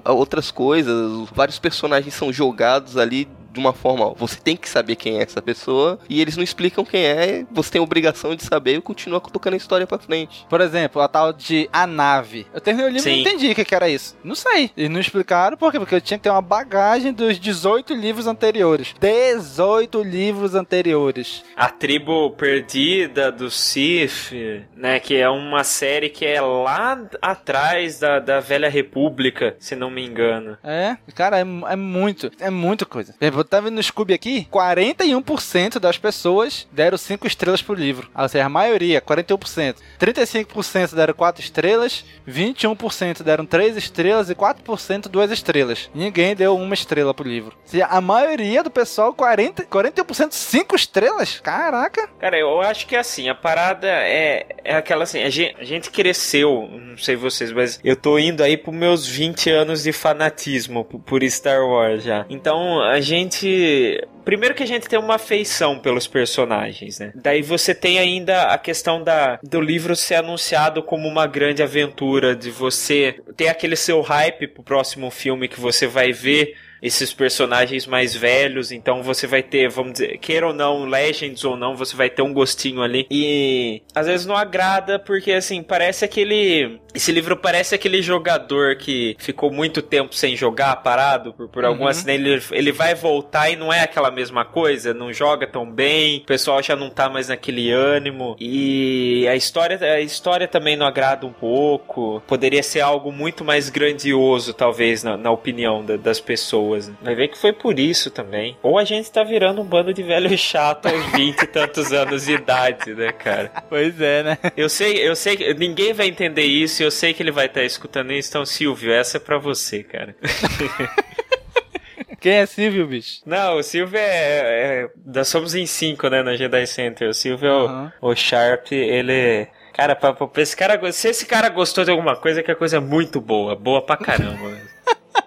a, a outras coisas, vários personagens são jogados ali de uma forma, ó, você tem que saber quem é essa pessoa, e eles não explicam quem é, você tem a obrigação de saber e continua tocando a história pra frente. Por exemplo, a tal de A Nave. Eu terminei o livro e Sim. não entendi o que, que era isso. Não sei. Eles não explicaram por quê? Porque eu tinha que ter uma bagagem dos 18 livros anteriores. 18 livros anteriores. A Tribo Perdida do Sif, né? Que é uma série que é lá atrás da, da Velha República, se não me engano. É, cara, é, é muito, é muita coisa. Exemplo, eu tava vendo no Scooby aqui, 41% das pessoas deram 5 estrelas pro livro. Ou seja, a maioria, 41%. 35% deram 4 estrelas, 21% deram 3 estrelas e 4% 2 estrelas. Ninguém deu uma estrela pro livro. Ou seja, a maioria do pessoal, 40, 41% 5 estrelas? Caraca! Cara, eu acho que assim, a parada é, é aquela assim, a gente, a gente cresceu, não sei vocês, mas eu tô indo aí pros meus 20 anos de fanatismo por Star Wars já. Então a gente. Primeiro que a gente tem uma afeição pelos personagens, né? Daí você tem ainda a questão da, do livro ser anunciado como uma grande aventura, de você ter aquele seu hype pro próximo filme que você vai ver esses personagens mais velhos, então você vai ter, vamos dizer, queira ou não, Legends ou não, você vai ter um gostinho ali. E às vezes não agrada porque assim, parece aquele esse livro parece aquele jogador que ficou muito tempo sem jogar, parado por, por algum Uhum. acidente, ele, ele vai voltar e não é aquela mesma coisa, não joga tão bem, o pessoal já não tá mais naquele ânimo e a história a história também não agrada um pouco. Poderia ser algo muito mais grandioso, talvez, na, na opinião da- das pessoas. Né? Vai ver que foi por isso também. Ou a gente tá virando um bando de velho chato aos 20 e tantos anos de idade, né, cara? Pois é, né? Eu sei, eu sei que ninguém vai entender isso, eu sei que ele vai estar escutando isso, então Silvio, essa é pra você, cara. Quem é Silvio, bicho? Não, o Silvio é, é- Nós somos em cinco, né, na Jedi Center. O Silvio é o- Uhum. o, Sharp, ele. Cara, pra, pra- pra esse cara, se esse cara gostou de alguma coisa, é que a coisa é muito boa. Boa pra caramba.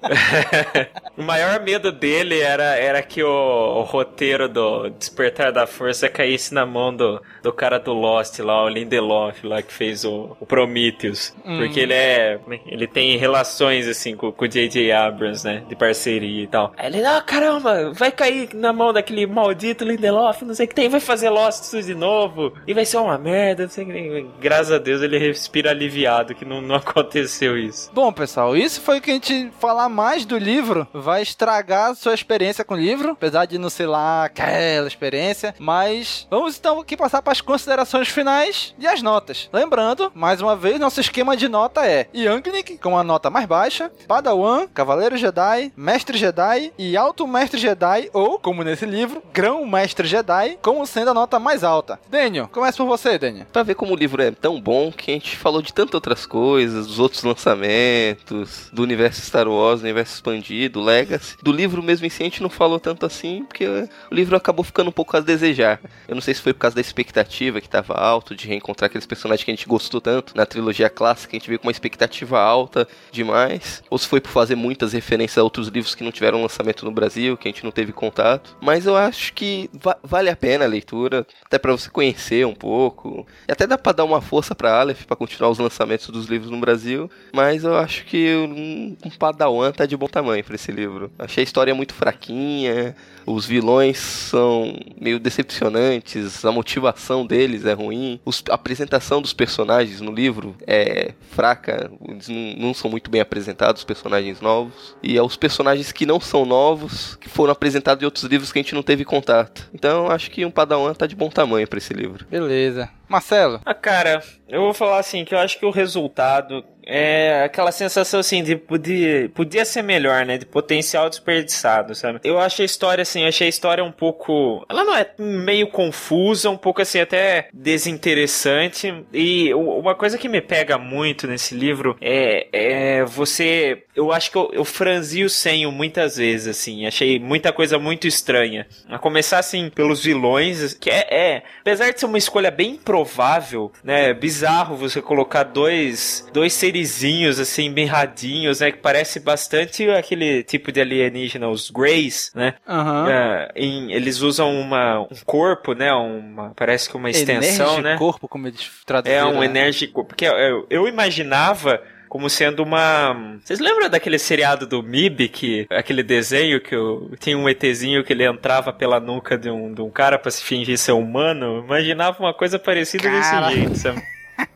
o maior medo dele era, era que o, o roteiro do Despertar da Força caísse na mão do, do cara do Lost lá, o Lindelof lá que fez o, o Prometheus. Hum. Porque ele é. Ele tem relações assim com, com o J.J. Abrams, né? De parceria e tal. Aí ele, ah, caramba, vai cair na mão daquele maldito Lindelof, não sei o que tem, vai fazer Lost tudo de novo. E vai ser uma merda, não sei o que tem. Graças a Deus ele respira aliviado que não, não aconteceu isso. Bom, pessoal, isso foi o que a gente falar mais do livro. Vai estragar sua experiência com o livro, apesar de não ser lá aquela experiência. Mas vamos então aqui passar para as considerações finais e as notas. Lembrando, mais uma vez, nosso esquema de nota é Youngnik com a nota mais baixa, Padawan, Cavaleiro Jedi, Mestre Jedi e Alto Mestre Jedi, ou, como nesse livro, Grão Mestre Jedi, como sendo a nota mais alta. Daniel, começa por você, Daniel. Pra ver como o livro é tão bom que a gente falou de tantas outras coisas, dos outros lançamentos, do universo Star Wars, do universo expandido, Legacy. Do livro mesmo em si a gente não falou tanto assim, porque o livro acabou ficando um pouco a desejar. Eu não sei se foi por causa da expectativa que tava alto, de reencontrar aqueles personagens que a gente gostou tanto na trilogia clássica, a gente veio com uma expectativa alta demais, ou se foi por fazer muitas referências a outros livros que não tiveram lançamento no Brasil, que a gente não teve contato. Mas eu acho que va- vale a pena a leitura, até pra você conhecer um pouco. E até dá pra dar uma força pra Aleph pra continuar os lançamentos dos livros no Brasil. Mas eu acho que um, um Padawan tá de bom tamanho pra esse livro. Achei a história muito fraquinha, os vilões são meio decepcionantes, a motivação deles é ruim, os- a apresentação dos personagens no livro é fraca, eles não, não são muito bem apresentados, os personagens novos. E é os personagens que não são novos, que foram apresentados em outros livros que a gente não teve contato. Então eu acho que um Padawan tá de bom tamanho pra esse livro. Beleza. Marcelo. Ah, cara, eu vou falar assim, que eu acho que o resultado é aquela sensação assim de podia, podia ser melhor, né? De potencial desperdiçado, sabe? Eu achei a história assim, achei a história um pouco. Ela não é meio confusa, um pouco assim, até desinteressante. E uma coisa que me pega muito nesse livro é, é você. Eu acho que eu, eu franzi o senho muitas vezes, assim. Achei muita coisa muito estranha. A começar, assim, pelos vilões, que é, é apesar de ser uma escolha bem improvável, né? Bizarro você colocar dois, dois seres serizinhos, assim, mirradinhos, né? Que parece bastante aquele tipo de alienígena, os Greys, né? Aham. É, em- eles usam uma, um corpo, né? Uma, parece que uma extensão, né? corpo, como eles traduziram. É um né? enérgico. Porque eu, eu imaginava como sendo uma. Vocês lembram daquele seriado do MIB, que aquele desenho que eu, tinha um ETzinho que ele entrava pela nuca de um, de um cara pra se fingir ser humano? Eu imaginava uma coisa parecida Cara. desse jeito, sabe?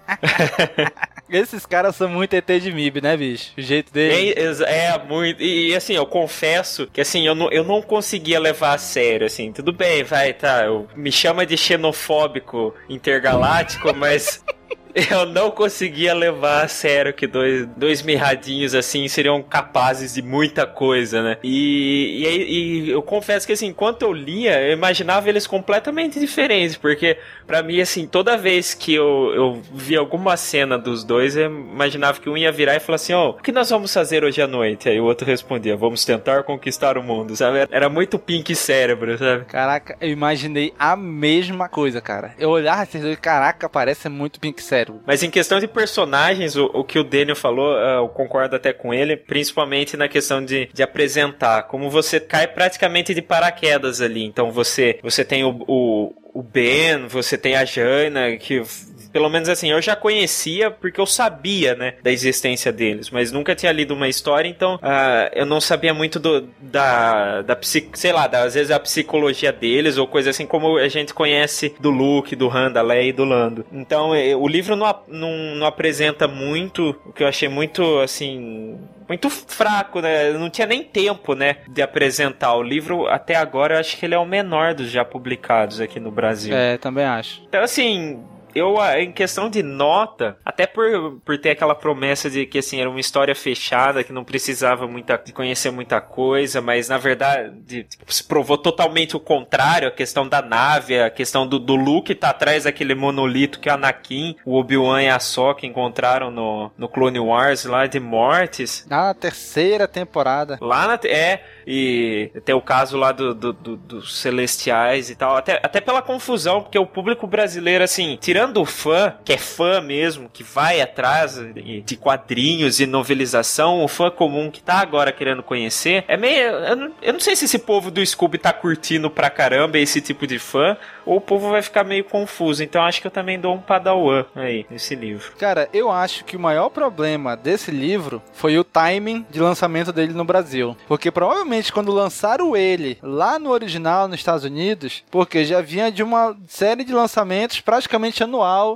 Esses caras são muito ET de MIB, né, bicho? O jeito dele. É, é, muito. E, e, assim, eu confesso que assim, eu não, eu não conseguia levar a sério, assim. Tudo bem, vai, tá. Eu, me chama de xenofóbico intergaláctico, mas. Eu não conseguia levar a sério que dois, dois mirradinhos assim seriam capazes de muita coisa, né? E, e, e eu confesso que assim, enquanto eu lia, eu imaginava eles completamente diferentes, porque pra mim, assim, toda vez que eu, eu via alguma cena dos dois, eu imaginava que um ia virar e falar assim: Ó, o que nós vamos fazer hoje à noite? Aí o outro respondia: Vamos tentar conquistar o mundo, sabe? Era muito pink cérebro, sabe? Caraca, eu imaginei a mesma coisa, cara. Eu olhava esses dois, caraca, parece muito Pink Cérebro. Mas em questão de personagens, o, o que o Daniel falou, ah, eu concordo até com ele, principalmente na questão de, de apresentar. Como você cai praticamente de paraquedas ali. Então você, você tem o, o, o Ben, você tem a Jana, que pelo menos assim, eu já conhecia porque eu sabia, né, da existência deles, mas nunca tinha lido uma história, então ah, eu não sabia muito do, da, da sei lá, da, às vezes a psicologia deles ou coisa assim como a gente conhece do Luke, do Han, da Leia e do Lando. Então eh, o livro não, não, não apresenta muito, o que eu achei muito, assim, muito fraco, né? Não tinha nem tempo, né, de apresentar o livro. Até agora, eu acho que ele é o menor dos já publicados aqui no Brasil. É, também acho. Então, assim, eu, ah, em questão de nota, até por, por ter aquela promessa de que, assim, era uma história fechada, que não precisava muita, de conhecer muita coisa, mas, na verdade, tipo, se provou totalmente o contrário, a questão da nave, a questão do, do Luke tá atrás daquele monolito que o Anakin, o Obi-Wan e a Sokka encontraram no, no Clone Wars lá de Mortis. Na terceira temporada. Lá na. É, e tem o caso lá do, do- do- dos Celestiais e tal. Até, até pela confusão, porque o público brasileiro, assim, tirando o fã, que é fã mesmo, que vai atrás de quadrinhos e novelização, o fã comum que tá agora querendo conhecer, é meio. Eu não, eu não sei se esse povo do Scooby tá curtindo pra caramba esse tipo de fã, ou o povo vai ficar meio confuso. Então acho que eu também dou um padawan aí, nesse livro. Cara, eu acho que o maior problema desse livro foi o timing de lançamento dele no Brasil. Porque provavelmente quando lançaram ele lá no original nos Estados Unidos, porque já vinha de uma série de lançamentos praticamente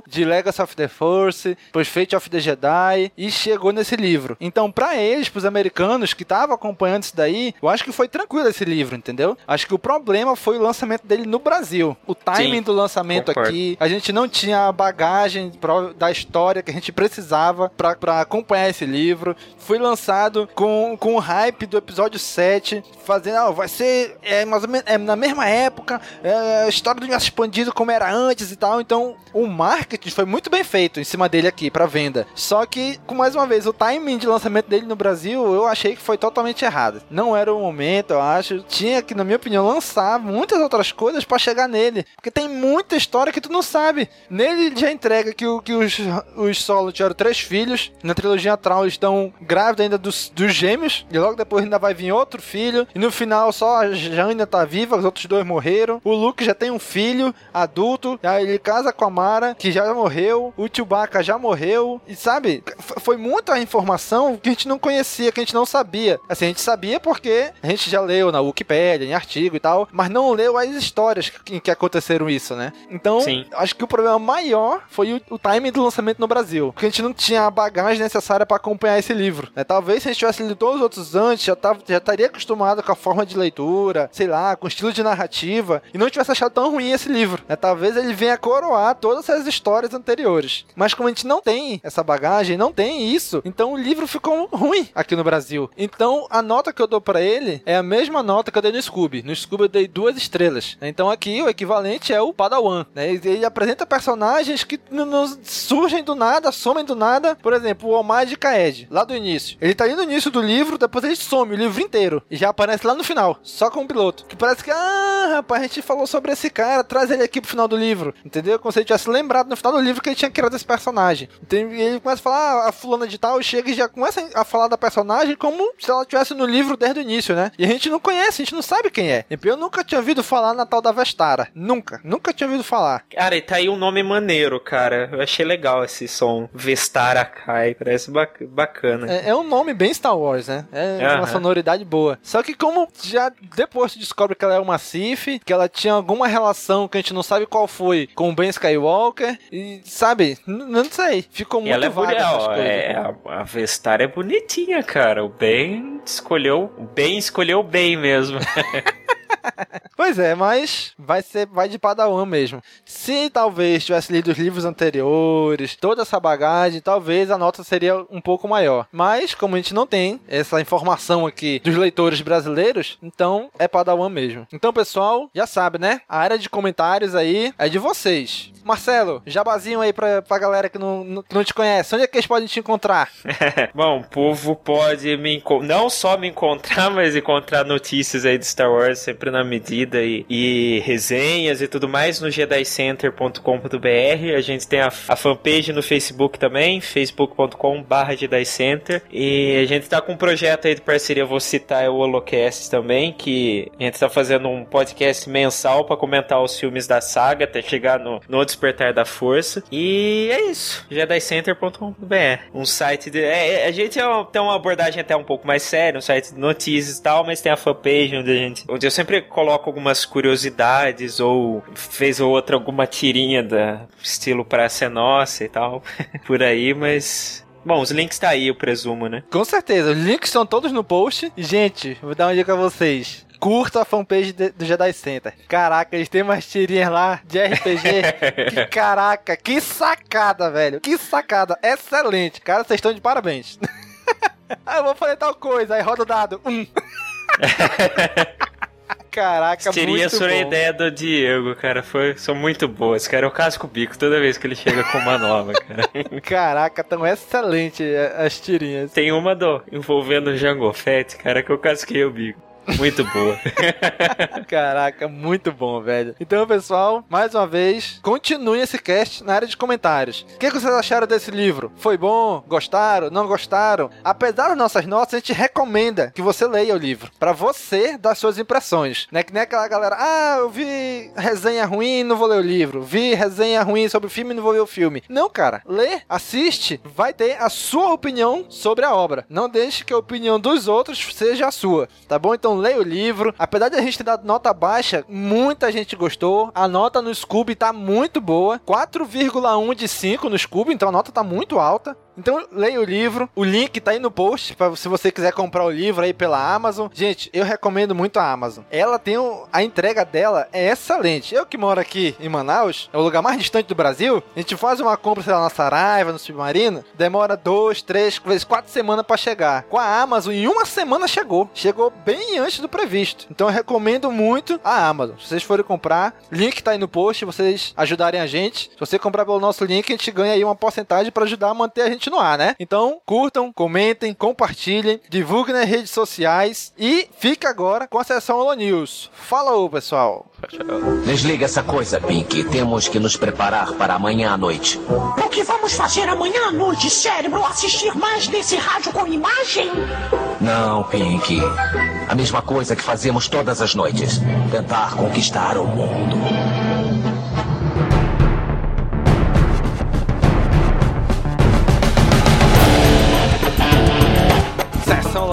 de Legacy of the Force, depois Fate of the Jedi e chegou nesse livro. Então, pra eles, pros americanos que estavam acompanhando isso daí, eu acho que foi tranquilo esse livro, entendeu? Acho que o problema foi o lançamento dele no Brasil. O timing Sim, do lançamento concordo. aqui, a gente não tinha a bagagem da história que a gente precisava pra- pra acompanhar esse livro. Foi lançado com, com o hype do episódio 7, fazendo, ah, vai ser é, mais ou menos, é, na mesma época, é, a história do universo expandido como era antes e tal. Então, o marketing foi muito bem feito em cima dele aqui pra venda. Só que, com mais uma vez, o timing de lançamento dele no Brasil, eu achei que foi totalmente errado. Não era o momento, eu acho. Tinha que, na minha opinião, lançar muitas outras coisas pra chegar nele. Porque tem muita história que tu não sabe. Nele ele já entrega que, o, que os, os Solo tiveram três filhos. Na trilogia eles estão grávidos ainda dos, dos gêmeos. E logo depois ainda vai vir outro filho. E no final só a Jane tá viva, os outros dois morreram. O Luke já tem um filho adulto. Aí ele casa com a Mara, que já morreu. O Chewbacca já morreu. E sabe, foi muita informação que a gente não conhecia, que a gente não sabia. Assim, a gente sabia porque a gente já leu na Wikipedia, em artigo e tal, mas não leu as histórias que, que aconteceram isso, né? Então, Sim. acho que o problema maior foi o, o timing do lançamento no Brasil. Porque a gente não tinha a bagagem necessária pra acompanhar esse livro. né? Talvez se a gente tivesse lido todos os outros antes, já, tava, já estaria acostumado com a forma de leitura, sei lá, com o estilo de narrativa, e não tivesse achado tão ruim esse livro. né? Talvez ele venha coroar todas as histórias anteriores. Mas como a gente não tem essa bagagem, não tem isso, então o livro ficou ruim aqui no Brasil. Então a nota que eu dou pra ele é a mesma nota que eu dei no Scooby. No Scooby eu dei duas estrelas. Então aqui o equivalente é o Padawan. Né? Ele apresenta personagens que não surgem do nada, somem do nada. Por exemplo, o Omar de Kaed, lá do início. Ele tá ali no início do livro, depois ele some o livro inteiro. E já aparece lá no final, só com o piloto. Que parece que, ah, rapaz, a gente falou sobre esse cara, traz ele aqui pro final do livro. Entendeu? Como se ele tivesse lembrado no final do livro que ele tinha criado esse personagem. Então ele começa a falar, ah, a fulana de tal chega e já começa a falar da personagem como se ela estivesse no livro desde o início, né? E a gente não conhece, a gente não sabe quem é. Eu nunca tinha ouvido falar na tal da Vestara. Nunca, nunca tinha ouvido falar. Cara, e tá aí um nome maneiro, cara. Eu achei legal esse som. Vestara Kai, parece bacana. É, é um nome bem Star Wars, né? É uhum. uma sonoridade boa. Só que como já depois se descobre que ela é uma Sith, que ela tinha alguma relação que a gente não sabe qual foi com o Ben Skywalker, e sabe, não sei, ficou muito ela é vaga é, a, a Vestara é bonitinha, cara. O Ben escolheu, o Ben escolheu bem mesmo. pois é, mas vai ser vai de Padawan mesmo. Se talvez tivesse lido os livros anteriores, toda essa bagagem, talvez a nota seria um pouco maior. Mas como a gente não tem essa informação aqui dos leitores brasileiros, então é Padawan mesmo. Então, pessoal, já sabe, né? A área de comentários aí é de vocês. Marcelo, jabazinho aí pra, pra galera que não, não, não te conhece. Onde é que eles podem te encontrar? Bom, o povo pode me não só me encontrar, mas encontrar notícias aí de Star Wars sempre na medida e, e resenhas e tudo mais no jedicenter.com.br. A gente tem a, a, fanpage no Facebook também, facebook.com.br jedicenter. E a gente tá com um projeto aí de parceria, vou citar o Holocast também, que a gente tá fazendo um podcast mensal para comentar os filmes da saga até chegar no, no Despertar da Força. E é isso, jedicenter.com.br. Um site de. É, é a gente é, tem uma abordagem até um pouco mais séria, um site de notícias e tal, mas tem a fanpage onde a gente. Onde eu sempre coloco algumas curiosidades ou fez ou outra alguma tirinha da estilo Praça é Nossa e tal, por aí, mas Bom, os links tá aí, eu presumo, né? Com certeza, os links estão todos no post. Gente, vou dar uma dica a vocês curta a fanpage do Jedi Center. Caraca, eles têm umas tirinhas lá de RPG. que caraca, que sacada, velho. Que sacada. Excelente. Cara, vocês estão de parabéns. ah, eu vou fazer tal coisa. Aí roda o dado. Um. Caraca, Seria muito sobre bom. a ideia do Diego, cara. Foi, são muito boas, cara. Eu casco o bico toda vez que ele chega com uma nova, cara. Caraca, tão excelente as tirinhas. Tem uma do envolvendo o Jango Fett, cara, que eu casquei o bico. Muito boa. Caraca, muito bom, velho. Então, pessoal, mais uma vez, continue esse cast na área de comentários. O que, que vocês acharam desse livro? Foi bom? Gostaram? Não gostaram? Apesar das nossas notas, a gente recomenda que você leia o livro. para você dar suas impressões. Não é que nem aquela galera, ah, eu vi resenha ruim, não vou ler o livro. Vi resenha ruim sobre o filme, não vou ver o filme. Não, cara. Lê, assiste, vai ter a sua opinião sobre a obra. Não deixe que a opinião dos outros seja a sua, tá bom? Então leia o livro. Apesar de a gente ter dado nota baixa, muita gente gostou. A nota no Scooby tá muito boa. 4,1 de 5 no Scooby, então a nota tá muito alta. Então leia o livro, o link tá aí no post para se você quiser comprar o livro aí pela Amazon. Gente, eu recomendo muito a Amazon. Ela tem um, a entrega dela é excelente. Eu que moro aqui em Manaus, é o lugar mais distante do Brasil. A gente faz uma compra sei lá na Saraiva, no Submarino, demora dois, três, vezes quatro semanas para chegar. Com a Amazon em uma semana chegou, chegou bem antes do previsto. Então eu recomendo muito a Amazon. Se vocês forem comprar, link tá aí no post, vocês ajudarem a gente. Se você comprar pelo nosso link, a gente ganha aí uma porcentagem para ajudar a manter a gente continuar, né? Então, curtam, comentem, compartilhem, divulguem nas redes sociais e fica agora com a sessão Holo News. Falou, pessoal! Desliga essa coisa, Pink. Temos que nos preparar para amanhã à noite. O que vamos fazer amanhã à noite, cérebro? Assistir mais desse rádio com imagem? Não, Pink. A mesma coisa que fazemos todas as noites: tentar conquistar o mundo.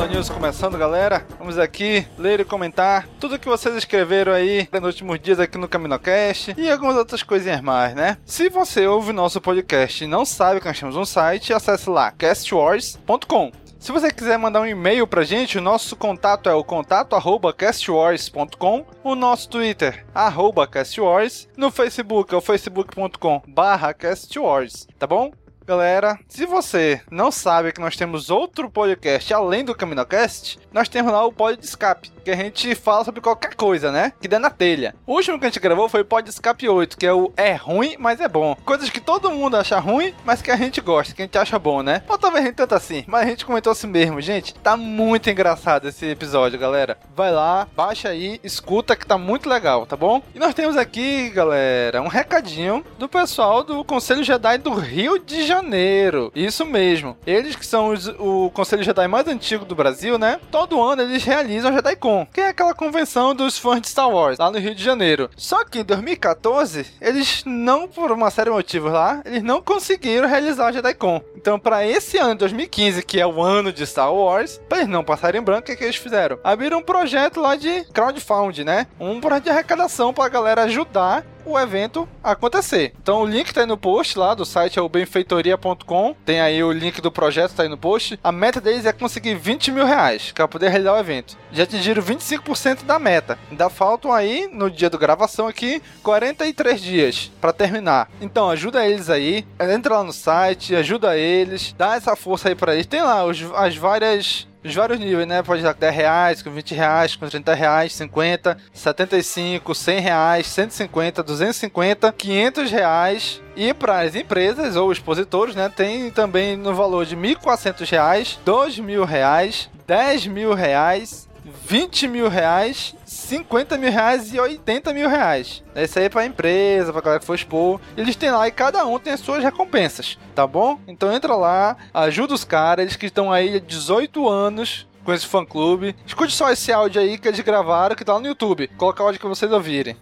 News começando, galera. Vamos aqui ler e comentar tudo que vocês escreveram aí nos últimos dias aqui no CaminoCast e algumas outras coisinhas mais, né? Se você ouve nosso podcast e não sabe que nós temos um site, acesse lá castwars.com. Se você quiser mandar um e-mail pra gente, o nosso contato é o contato arroba castwars.com, o nosso Twitter, arroba castwars, no Facebook é o facebook.com barra castwars, tá bom? Galera, se você não sabe que nós temos outro podcast além do CaminoCast, nós temos lá o Pod Escape, que a gente fala sobre qualquer coisa, né? Que der na telha. O último que a gente gravou foi o Pod Escape 8, que é o É Ruim, mas é bom. Coisas que todo mundo acha ruim, mas que a gente gosta, que a gente acha bom, né? Ou talvez gente tanto assim, mas a gente comentou assim mesmo. Gente, tá muito engraçado esse episódio, galera. Vai lá, baixa aí, escuta que tá muito legal, tá bom? E nós temos aqui, galera, um recadinho do pessoal do Conselho Jedi do Rio de Janeiro. Isso mesmo. Eles que são os- o Conselho Jedi mais antigo do Brasil, né? Todo ano eles realizam a JediCon, que é aquela convenção dos fãs de Star Wars, lá no Rio de Janeiro. Só que em 2014, eles não, por uma série de motivos lá, eles não conseguiram realizar a JediCon. Então, para esse ano, 2015, que é o ano de Star Wars, pra eles não passarem em branco, o que, que eles fizeram? Abriram um projeto lá de crowdfunding, né? Um projeto de arrecadação pra galera ajudar o evento acontecer. Então o link tá aí no post lá do site é o benfeitoria.com. Tem aí o link do projeto tá aí no post. A meta deles é conseguir 20 mil reais para poder realizar o evento. Já atingiram 25% da meta. Ainda faltam aí no dia do gravação aqui 43 dias para terminar. Então ajuda eles aí. Entra lá no site, ajuda eles, dá essa força aí para eles. Tem lá os, as várias os vários níveis, né? Pode dar com 10 reais, com 20 reais, com 30 reais, 50, 75, 100 reais, 150, 250, 500 reais. E para as empresas ou expositores, né? Tem também no valor de 1.400 reais, 2 mil reais, 10 mil reais, 20 mil reais, 50 mil reais e 80 mil reais. Esse aí é pra empresa, pra galera que for expor. Eles têm lá e cada um tem as suas recompensas, tá bom? Então entra lá, ajuda os caras, eles que estão aí há 18 anos com esse fã clube. Escute só esse áudio aí que eles gravaram que tá lá no YouTube. Coloca o áudio que vocês ouvirem.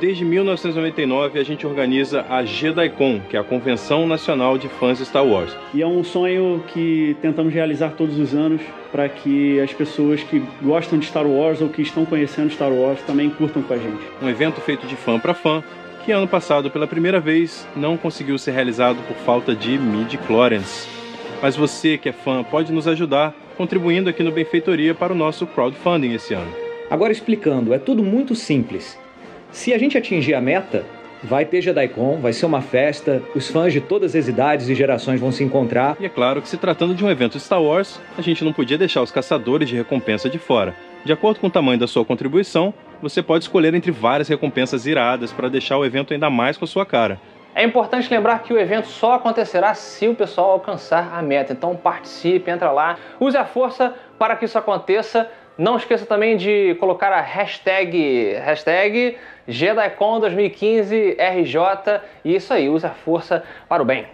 Desde 1999 a gente organiza a JediCon, que é a Convenção Nacional de Fãs de Star Wars. E é um sonho que tentamos realizar todos os anos para que as pessoas que gostam de Star Wars ou que estão conhecendo Star Wars também curtam com a gente. Um evento feito de fã para fã, que ano passado pela primeira vez não conseguiu ser realizado por falta de midi-chlorians. Mas você que é fã pode nos ajudar contribuindo aqui no Benfeitoria para o nosso crowdfunding esse ano. Agora explicando, é tudo muito simples. Se a gente atingir a meta, vai ter JediCon, vai ser uma festa, os fãs de todas as idades e gerações vão se encontrar. E é claro que se tratando de um evento Star Wars, a gente não podia deixar os caçadores de recompensa de fora. De acordo com o tamanho da sua contribuição, você pode escolher entre várias recompensas iradas para deixar o evento ainda mais com a sua cara. É importante lembrar que o evento só acontecerá se o pessoal alcançar a meta. Então participe, entra lá, use a força para que isso aconteça. Não esqueça também de colocar a hashtag, hashtag JediCon 2015 RJ. E isso aí, use a força para o bem.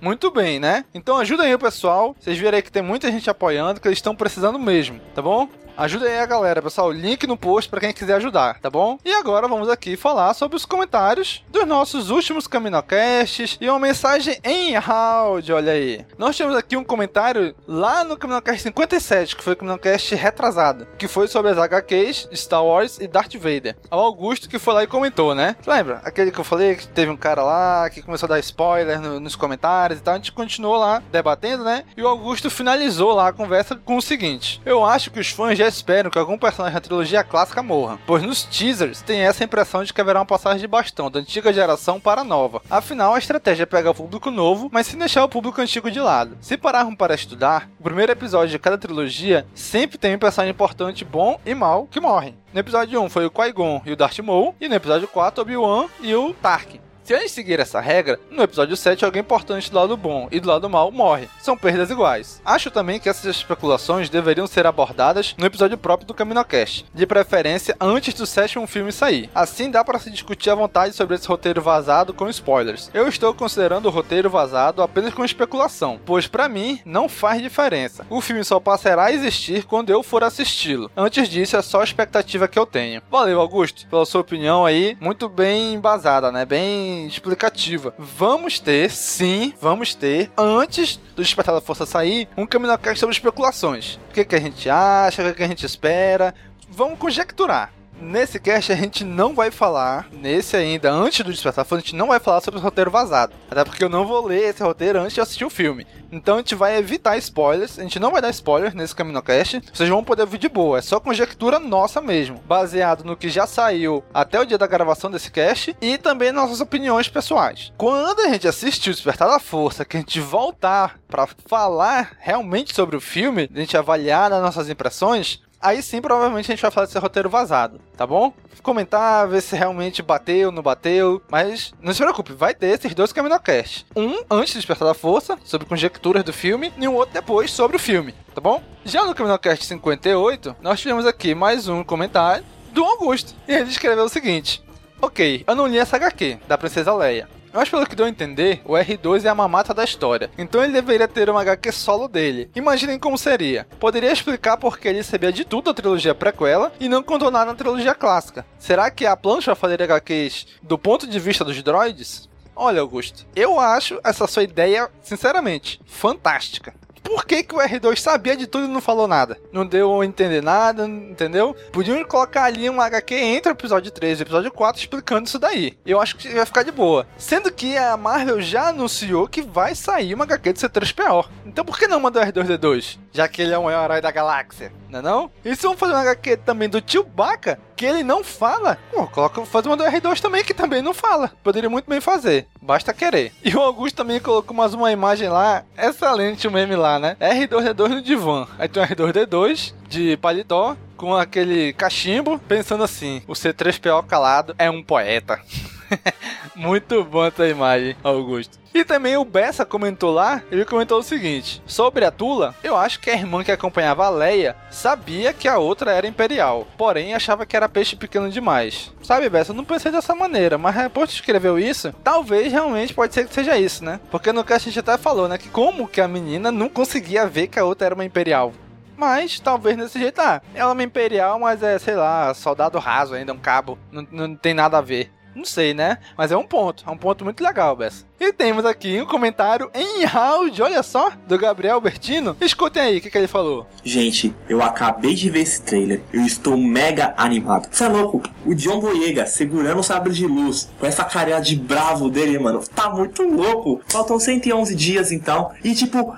Muito bem, né? Então ajuda aí o pessoal. Vocês viram aí que tem muita gente apoiando, que eles estão precisando mesmo, tá bom? Ajuda aí a galera, pessoal. Link no post para quem quiser ajudar, tá bom? E agora vamos aqui falar sobre os comentários dos nossos últimos Caminocasts e uma mensagem em áudio, olha aí. Nós temos aqui um comentário lá no Caminocast 57, que foi o Caminocast retrasado, que foi sobre as HQs Star Wars e Darth Vader. O Augusto que foi lá e comentou, né? Lembra? Aquele que eu falei que teve um cara lá que começou a dar spoiler no, nos comentários e tal. A gente continuou lá debatendo, né? E o Augusto finalizou lá a conversa com o seguinte: Eu acho que os fãs já esperam que algum personagem da trilogia clássica morra, pois nos teasers tem essa impressão de que haverá uma passagem de bastão da antiga geração para a nova. Afinal, a estratégia é pegar o público novo, mas sem deixar o público antigo de lado. Se pararmos para estudar, o primeiro episódio de cada trilogia sempre tem um personagem importante bom e mal que morrem. No episódio 1 foi o Qui-Gon e o Darth Maul, e no episódio 4 Obi-Wan e o Tarkin. Se a gente seguir essa regra, no episódio 7 alguém importante do lado bom e do lado mal morre. São perdas iguais. Acho também que essas especulações deveriam ser abordadas no episódio próprio do CaminoCast, de preferência antes do sétimo filme sair. Assim dá para se discutir à vontade sobre esse roteiro vazado com spoilers. Eu estou considerando o roteiro vazado apenas com especulação, pois para mim não faz diferença. O filme só passará a existir quando eu for assisti-lo. Antes disso é só a expectativa que eu tenho. Valeu, Augusto, pela sua opinião aí, muito bem embasada, né? Bem explicativa. Vamos ter, sim, vamos ter, antes do Despertar da Força sair, um CaminoCast sobre especulações. O que, que a gente acha, o que, que a gente espera. Vamos conjecturar. Nesse cast a gente não vai falar, nesse ainda, antes do Despertar Fã, a gente não vai falar sobre o roteiro vazado. Até porque eu não vou ler esse roteiro antes de assistir o filme. Então a gente vai evitar spoilers, a gente não vai dar spoiler nesse CaminoCast. Vocês vão poder ouvir de boa, é só conjectura nossa mesmo, baseado no que já saiu até o dia da gravação desse cast e também nossas opiniões pessoais. Quando a gente assistir o Despertar da Força, que a gente voltar para falar realmente sobre o filme, a gente avaliar as nossas impressões, Aí sim, provavelmente a gente vai falar desse roteiro vazado, tá bom? Comentar, ver se realmente bateu, não bateu. Mas não se preocupe, vai ter esses dois Caminocast. Um antes de Despertar da Força, sobre conjecturas do filme, e um outro depois sobre o filme, tá bom? Já no Caminocast 58, nós tivemos aqui mais um comentário do Augusto. E ele escreveu o seguinte: Ok, eu não li essa HQ, da Princesa Leia. Mas pelo que deu a entender, o R2 é a mamata da história, então ele deveria ter uma HQ solo dele. Imaginem como seria. Poderia explicar porque ele sabia de tudo da trilogia prequela e não contou nada na trilogia clássica. Será que a plancha fazer HQs do ponto de vista dos droids? Olha, Augusto, eu acho essa sua ideia, sinceramente, fantástica por que, que o R2 sabia de tudo e não falou nada? Não deu a entender nada, entendeu? Podiam colocar ali um HQ entre o episódio 3 e o episódio 4 explicando isso daí. Eu acho que vai ficar de boa. Sendo que a Marvel já anunciou que vai sair uma HQ de C3PO. Então por que não mandar o R2D2? Já que ele é um herói da galáxia, não é não? E se vamos fazer uma HQ também do Tio Baca, que ele não fala, pô, coloca, faz uma do R2 também que também não fala. Poderia muito bem fazer, basta querer. E o Augusto também colocou mais uma imagem lá, excelente o meme lá, né? R2D2 no divã. Aí tem o R2D2 de paletó com aquele cachimbo, pensando assim: o C3PO calado é um poeta. Muito bom essa imagem, Augusto. E também o Bessa comentou lá, ele comentou o seguinte: sobre a Tula, eu acho que a irmã que acompanhava a Leia sabia que a outra era imperial, porém achava que era peixe pequeno demais. Sabe, Bessa, eu não pensei dessa maneira, mas depois que escreveu isso, talvez realmente pode ser que seja isso, né? Porque no cast a gente até falou, né, que como que a menina não conseguia ver que a outra era uma imperial. Mas talvez nesse jeito, ah, ela é uma imperial, mas é, sei lá, soldado raso ainda, um cabo. Não, não tem nada a ver. Não sei, né? Mas é um ponto. É um ponto muito legal, Bessa. E temos aqui um comentário em áudio, olha só, do Gabriel Bertino. Escutem aí o que, que ele falou. Gente, eu acabei de ver esse trailer. Eu estou mega animado. Você é louco? O John Boyega segurando o sabre de luz com essa cara de bravo dele, mano. Tá muito louco. Faltam 111 dias então. E tipo,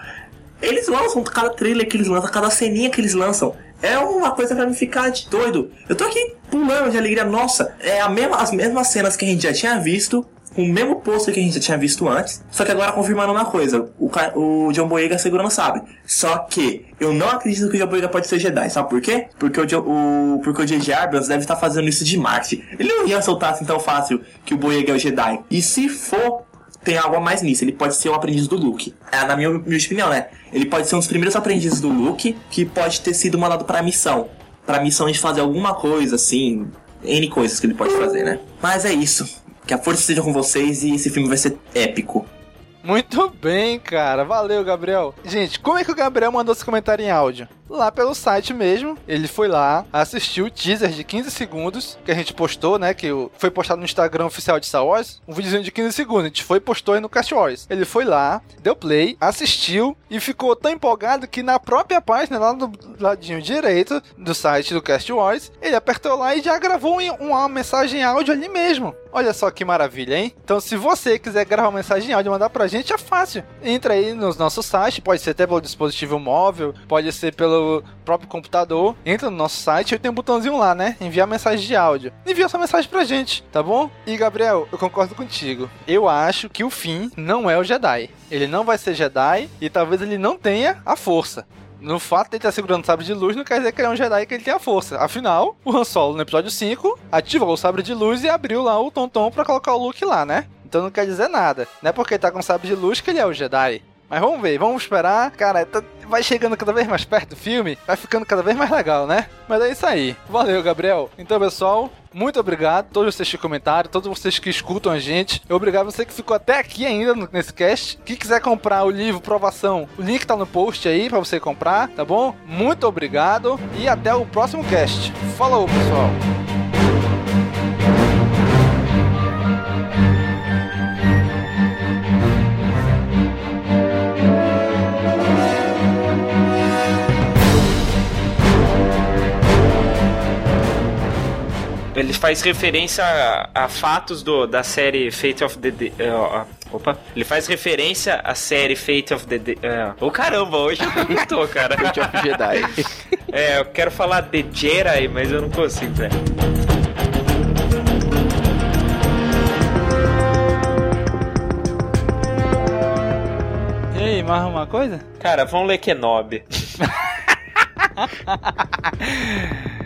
eles lançam cada trailer que eles lançam, cada ceninha que eles lançam. É uma coisa pra me ficar de doido. Eu tô aqui pulando de alegria. Nossa, é a mesma, as mesmas cenas que a gente já tinha visto. O mesmo pôster que a gente já tinha visto antes. Só que agora confirmando uma coisa. O, o John Boyega segurando sabe. Só que eu não acredito que o John Boyega pode ser Jedi. Sabe por quê? Porque o, o, porque o J.J. Abrams deve estar fazendo isso de Marte. Ele não ia soltar assim tão fácil que o Boyega é o Jedi. E se for tem algo a mais nisso. Ele pode ser o aprendiz do Luke. É, na minha, minha opinião, né? Ele pode ser um dos primeiros aprendizes do Luke que pode ter sido mandado para a missão. Para a missão de fazer alguma coisa, assim. N coisas que ele pode fazer, né? Mas é isso. Que a força esteja com vocês e esse filme vai ser épico. Muito bem, cara. Valeu, Gabriel. Gente, como é que o Gabriel mandou esse comentário em áudio? Lá pelo site mesmo, ele foi lá, assistiu o teaser de 15 segundos que a gente postou, né? Que foi postado no Instagram oficial de Star Wars. Um videozinho de 15 segundos. A gente foi e postou aí no Cast Wars. Ele foi lá, deu play, assistiu e ficou tão empolgado que na própria página, lá do ladinho direito do site do Cast Wars, ele apertou lá e já gravou uma mensagem áudio ali mesmo. Olha só que maravilha, hein? Então, se você quiser gravar uma mensagem áudio e mandar pra gente, é fácil. Entra aí no nosso site, pode ser até pelo dispositivo móvel, pode ser pelo próprio computador. Entra no nosso site e tem um botãozinho lá, né? Enviar mensagem de áudio. Envia sua mensagem pra gente, tá bom? E, Gabriel, eu concordo contigo. Eu acho que o fim não é o Jedi. Ele não vai ser Jedi e talvez ele não tenha a força no fato de ele estar segurando o sabre de luz, não quer dizer que ele é um Jedi que ele tem a força. Afinal, o Han Solo, no episódio 5, ativou o sabre de luz e abriu lá o Tonton para colocar o Luke lá, né? Então não quer dizer nada. Não é porque ele tá com o sabre de luz que ele é o Jedi. Mas vamos ver, vamos esperar. Cara, tá, vai chegando cada vez mais perto do filme, vai ficando cada vez mais legal, né? Mas é isso aí. Valeu, Gabriel. Então, pessoal, muito obrigado a todos vocês que comentaram, todos vocês que escutam a gente. Obrigado a você que ficou até aqui ainda nesse cast. Quem quiser comprar o livro Provação, o link tá no post aí para você comprar, tá bom? Muito obrigado e até o próximo cast. Falou, pessoal. Ele faz referência a, a fatos do, da série Fate of the... De, uh, opa. Ele faz referência à série Fate of the... De, uh, oh, caramba, hoje eu não tô, cara. Fate of Jedi. é, eu quero falar The Jedi, mas eu não consigo, velho. E aí, mais uma coisa? Cara, vamos ler Kenobi.